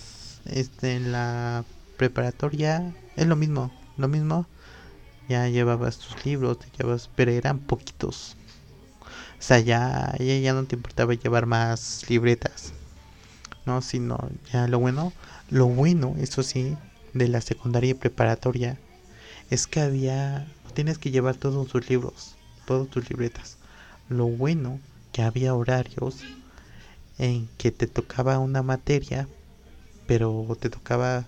este, en la preparatoria es lo mismo, lo mismo. Ya llevabas tus libros, te llevas, pero eran poquitos. O sea, ya, ya, ya no te importaba llevar más libretas. No, sino ya lo bueno, lo bueno, eso sí, de la secundaria y preparatoria es que había, tienes que llevar todos tus libros, todas tus libretas. Lo bueno que había horarios en que te tocaba una materia, pero te tocaba,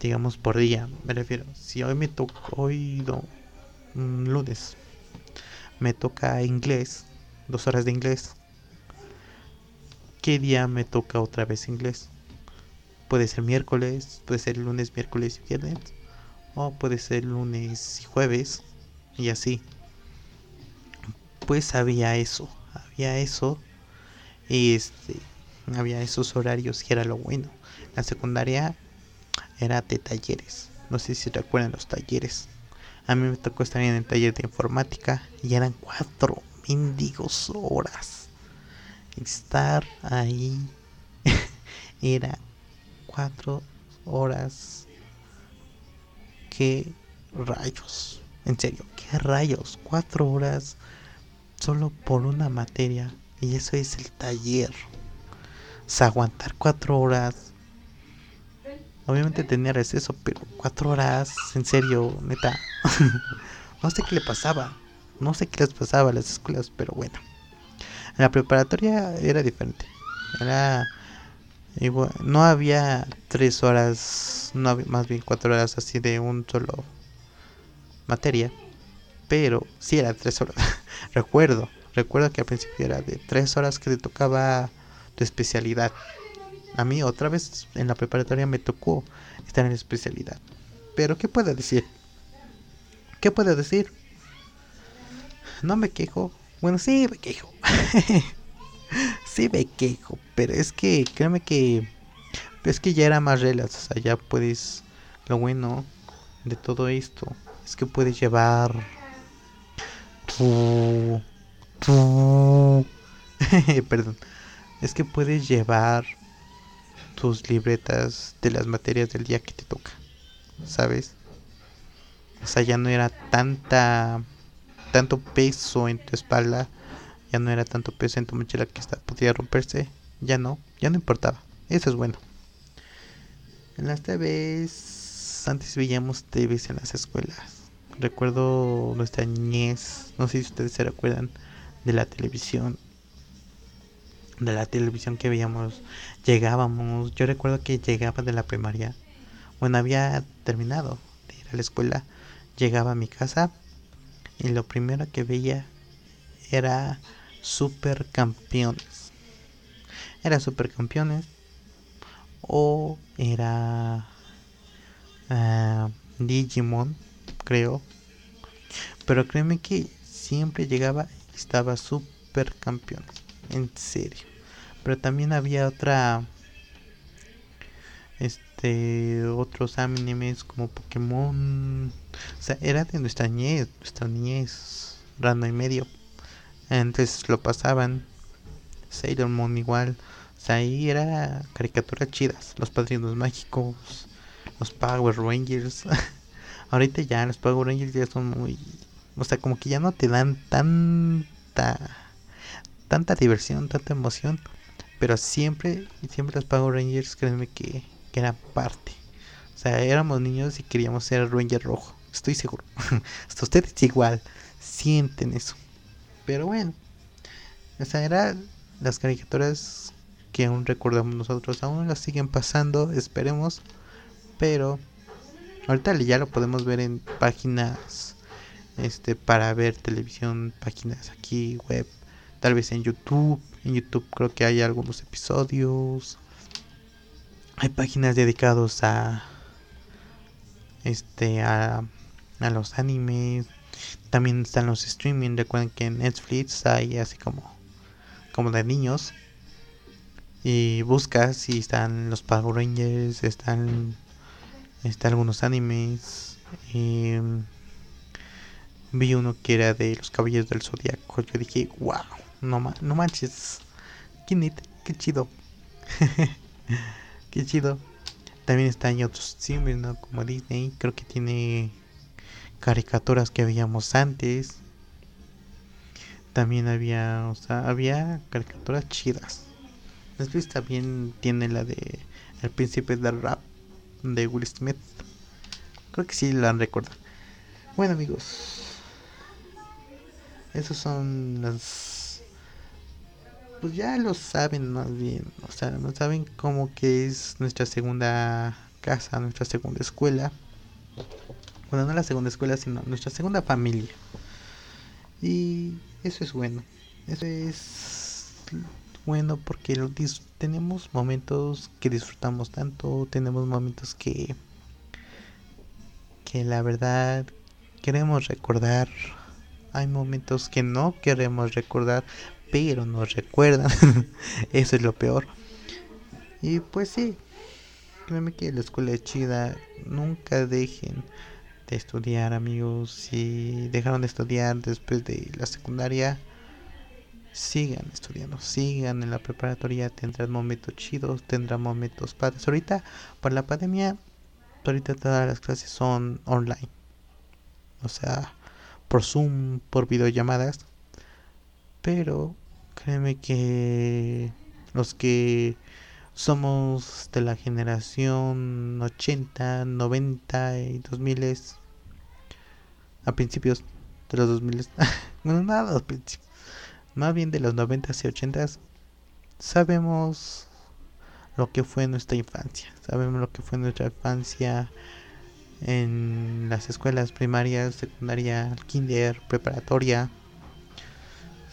digamos, por día. Me refiero, si hoy me toca, hoy no, lunes, me toca inglés, dos horas de inglés. ¿Qué día me toca otra vez inglés? Puede ser miércoles, puede ser lunes, miércoles y viernes, o puede ser lunes y jueves, y así. Pues había eso, había eso y este, había esos horarios y era lo bueno. La secundaria era de talleres. No sé si recuerdan los talleres. A mí me tocó estar en el taller de informática y eran cuatro mendigos horas. Estar ahí era cuatro horas. ¿Qué rayos? En serio, ¿qué rayos? Cuatro horas solo por una materia y eso es el taller. O sea, aguantar cuatro horas. Obviamente tenía receso, pero cuatro horas, en serio, neta. no sé qué le pasaba. No sé qué les pasaba a las escuelas, pero bueno. En la preparatoria era diferente. Era no había tres horas, no había, más bien cuatro horas así de un solo materia. Pero sí era tres horas. Recuerdo Recuerdo que al principio era de tres horas que te tocaba tu especialidad. A mí otra vez en la preparatoria me tocó estar en especialidad. Pero ¿qué puedo decir? ¿Qué puedo decir? No me quejo. Bueno, sí me quejo. sí me quejo. Pero es que, créeme que... Es que ya era más relax. O sea, ya puedes... Lo bueno de todo esto es que puedes llevar Perdón. Es que puedes llevar tus libretas de las materias del día que te toca. ¿Sabes? O sea, ya no era tanta tanto peso en tu espalda, ya no era tanto peso en tu mochila que está, podía romperse, ya no, ya no importaba. Eso es bueno. En las TVs, antes veíamos TVs en las escuelas. Recuerdo nuestra niñez, no sé si ustedes se recuerdan, de la televisión de la televisión que veíamos llegábamos. Yo recuerdo que llegaba de la primaria. Bueno había terminado de ir a la escuela. Llegaba a mi casa y lo primero que veía era supercampeones. Era supercampeones o era uh, Digimon creo. Pero créeme que siempre llegaba estaba super campeón. En serio. Pero también había otra. Este. Otros animes como Pokémon. O sea, era de nuestra niñez. Nuestra niñez. Rando y medio. Entonces lo pasaban. Sailor Moon igual. O sea, ahí era caricaturas chidas. Los padrinos mágicos. Los Power Rangers. Ahorita ya los Power Rangers ya son muy o sea, como que ya no te dan tanta tanta diversión, tanta emoción, pero siempre siempre los Power Rangers, créanme que, que eran parte. O sea, éramos niños y queríamos ser Ranger rojo, estoy seguro. Hasta ustedes igual sienten eso. Pero bueno, o sea, eran las caricaturas que aún recordamos nosotros, aún las siguen pasando, esperemos, pero ahorita ya lo podemos ver en páginas este para ver televisión, páginas aquí web, tal vez en YouTube. En YouTube creo que hay algunos episodios. Hay páginas dedicadas a este a, a los animes. También están los streaming. Recuerden que en Netflix hay así como como de niños. Y buscas y están los Power Rangers, están están algunos animes. Y, vi uno que era de los caballeros del zodiaco. Yo dije, wow, no, no manches, qué, qué chido. Qué chido. También están otros siempre, ¿no? Como Disney. Creo que tiene caricaturas que veíamos antes. También había, o sea, había caricaturas chidas. Netflix también tiene la de El Príncipe del Rap de Will Smith. Creo que sí la han recordado. Bueno amigos, esos son las... Pues ya lo saben más bien, o sea, no saben cómo que es nuestra segunda casa, nuestra segunda escuela. Bueno, no la segunda escuela, sino nuestra segunda familia. Y eso es bueno. Eso es bueno porque tenemos momentos que disfrutamos tanto, tenemos momentos que que la verdad queremos recordar. Hay momentos que no queremos recordar, pero nos recuerdan. Eso es lo peor. Y pues sí, créeme que la escuela es chida. Nunca dejen de estudiar, amigos. Si dejaron de estudiar después de la secundaria, sigan estudiando, sigan en la preparatoria. Tendrán momentos chidos, tendrán momentos padres. Ahorita, por la pandemia, ahorita todas las clases son online. O sea, por Zoom, por videollamadas. Pero créeme que los que somos de la generación 80, 90 y 2000 a principios de los 2000 bueno nada más bien de los 90 y 80 sabemos lo que fue nuestra infancia sabemos lo que fue nuestra infancia en las escuelas primarias secundaria kinder preparatoria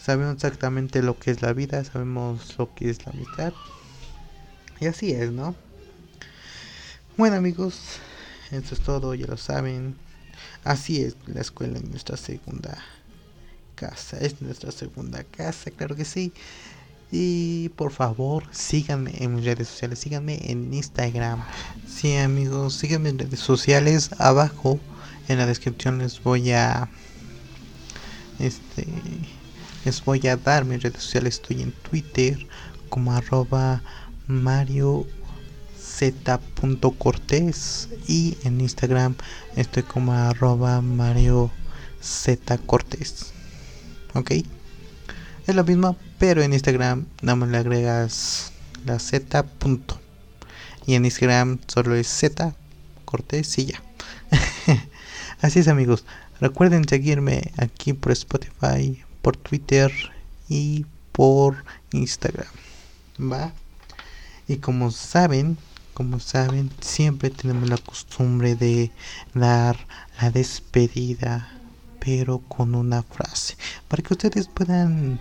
sabemos exactamente lo que es la vida sabemos lo que es la amistad y así es, ¿no? Bueno amigos, eso es todo, ya lo saben. Así es la escuela en nuestra segunda casa. Es nuestra segunda casa, claro que sí. Y por favor, síganme en mis redes sociales, síganme en Instagram. Sí, amigos, síganme en redes sociales. Abajo en la descripción les voy a este les voy a dar mis redes sociales. Estoy en Twitter como arroba Mario Z. Cortés y en Instagram estoy como arroba Mario Z. Ok, es lo mismo, pero en Instagram nada más le agregas la Z. Punto. Y en Instagram solo es Z Cortés y ya. Así es, amigos. Recuerden seguirme aquí por Spotify, por Twitter y por Instagram. Va. Y como saben, como saben, siempre tenemos la costumbre de dar la despedida, pero con una frase, para que ustedes puedan,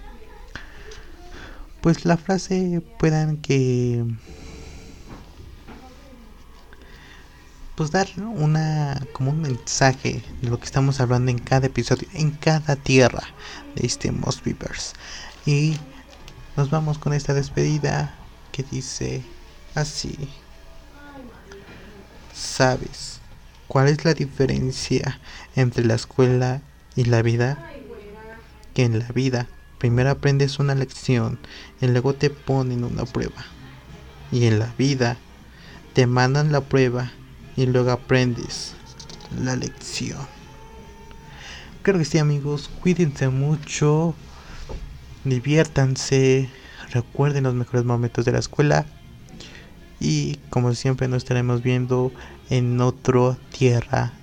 pues la frase puedan que, pues dar una, como un mensaje de lo que estamos hablando en cada episodio, en cada tierra este Most Y nos vamos con esta despedida que dice así. ¿Sabes cuál es la diferencia entre la escuela y la vida? Que en la vida primero aprendes una lección y luego te ponen una prueba. Y en la vida te mandan la prueba y luego aprendes la lección. Creo que sí amigos, cuídense mucho, diviértanse, recuerden los mejores momentos de la escuela y como siempre nos estaremos viendo en otra tierra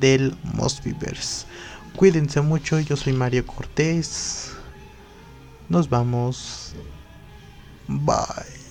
del Mosbyverse. Cuídense mucho, yo soy Mario Cortés. Nos vamos. Bye.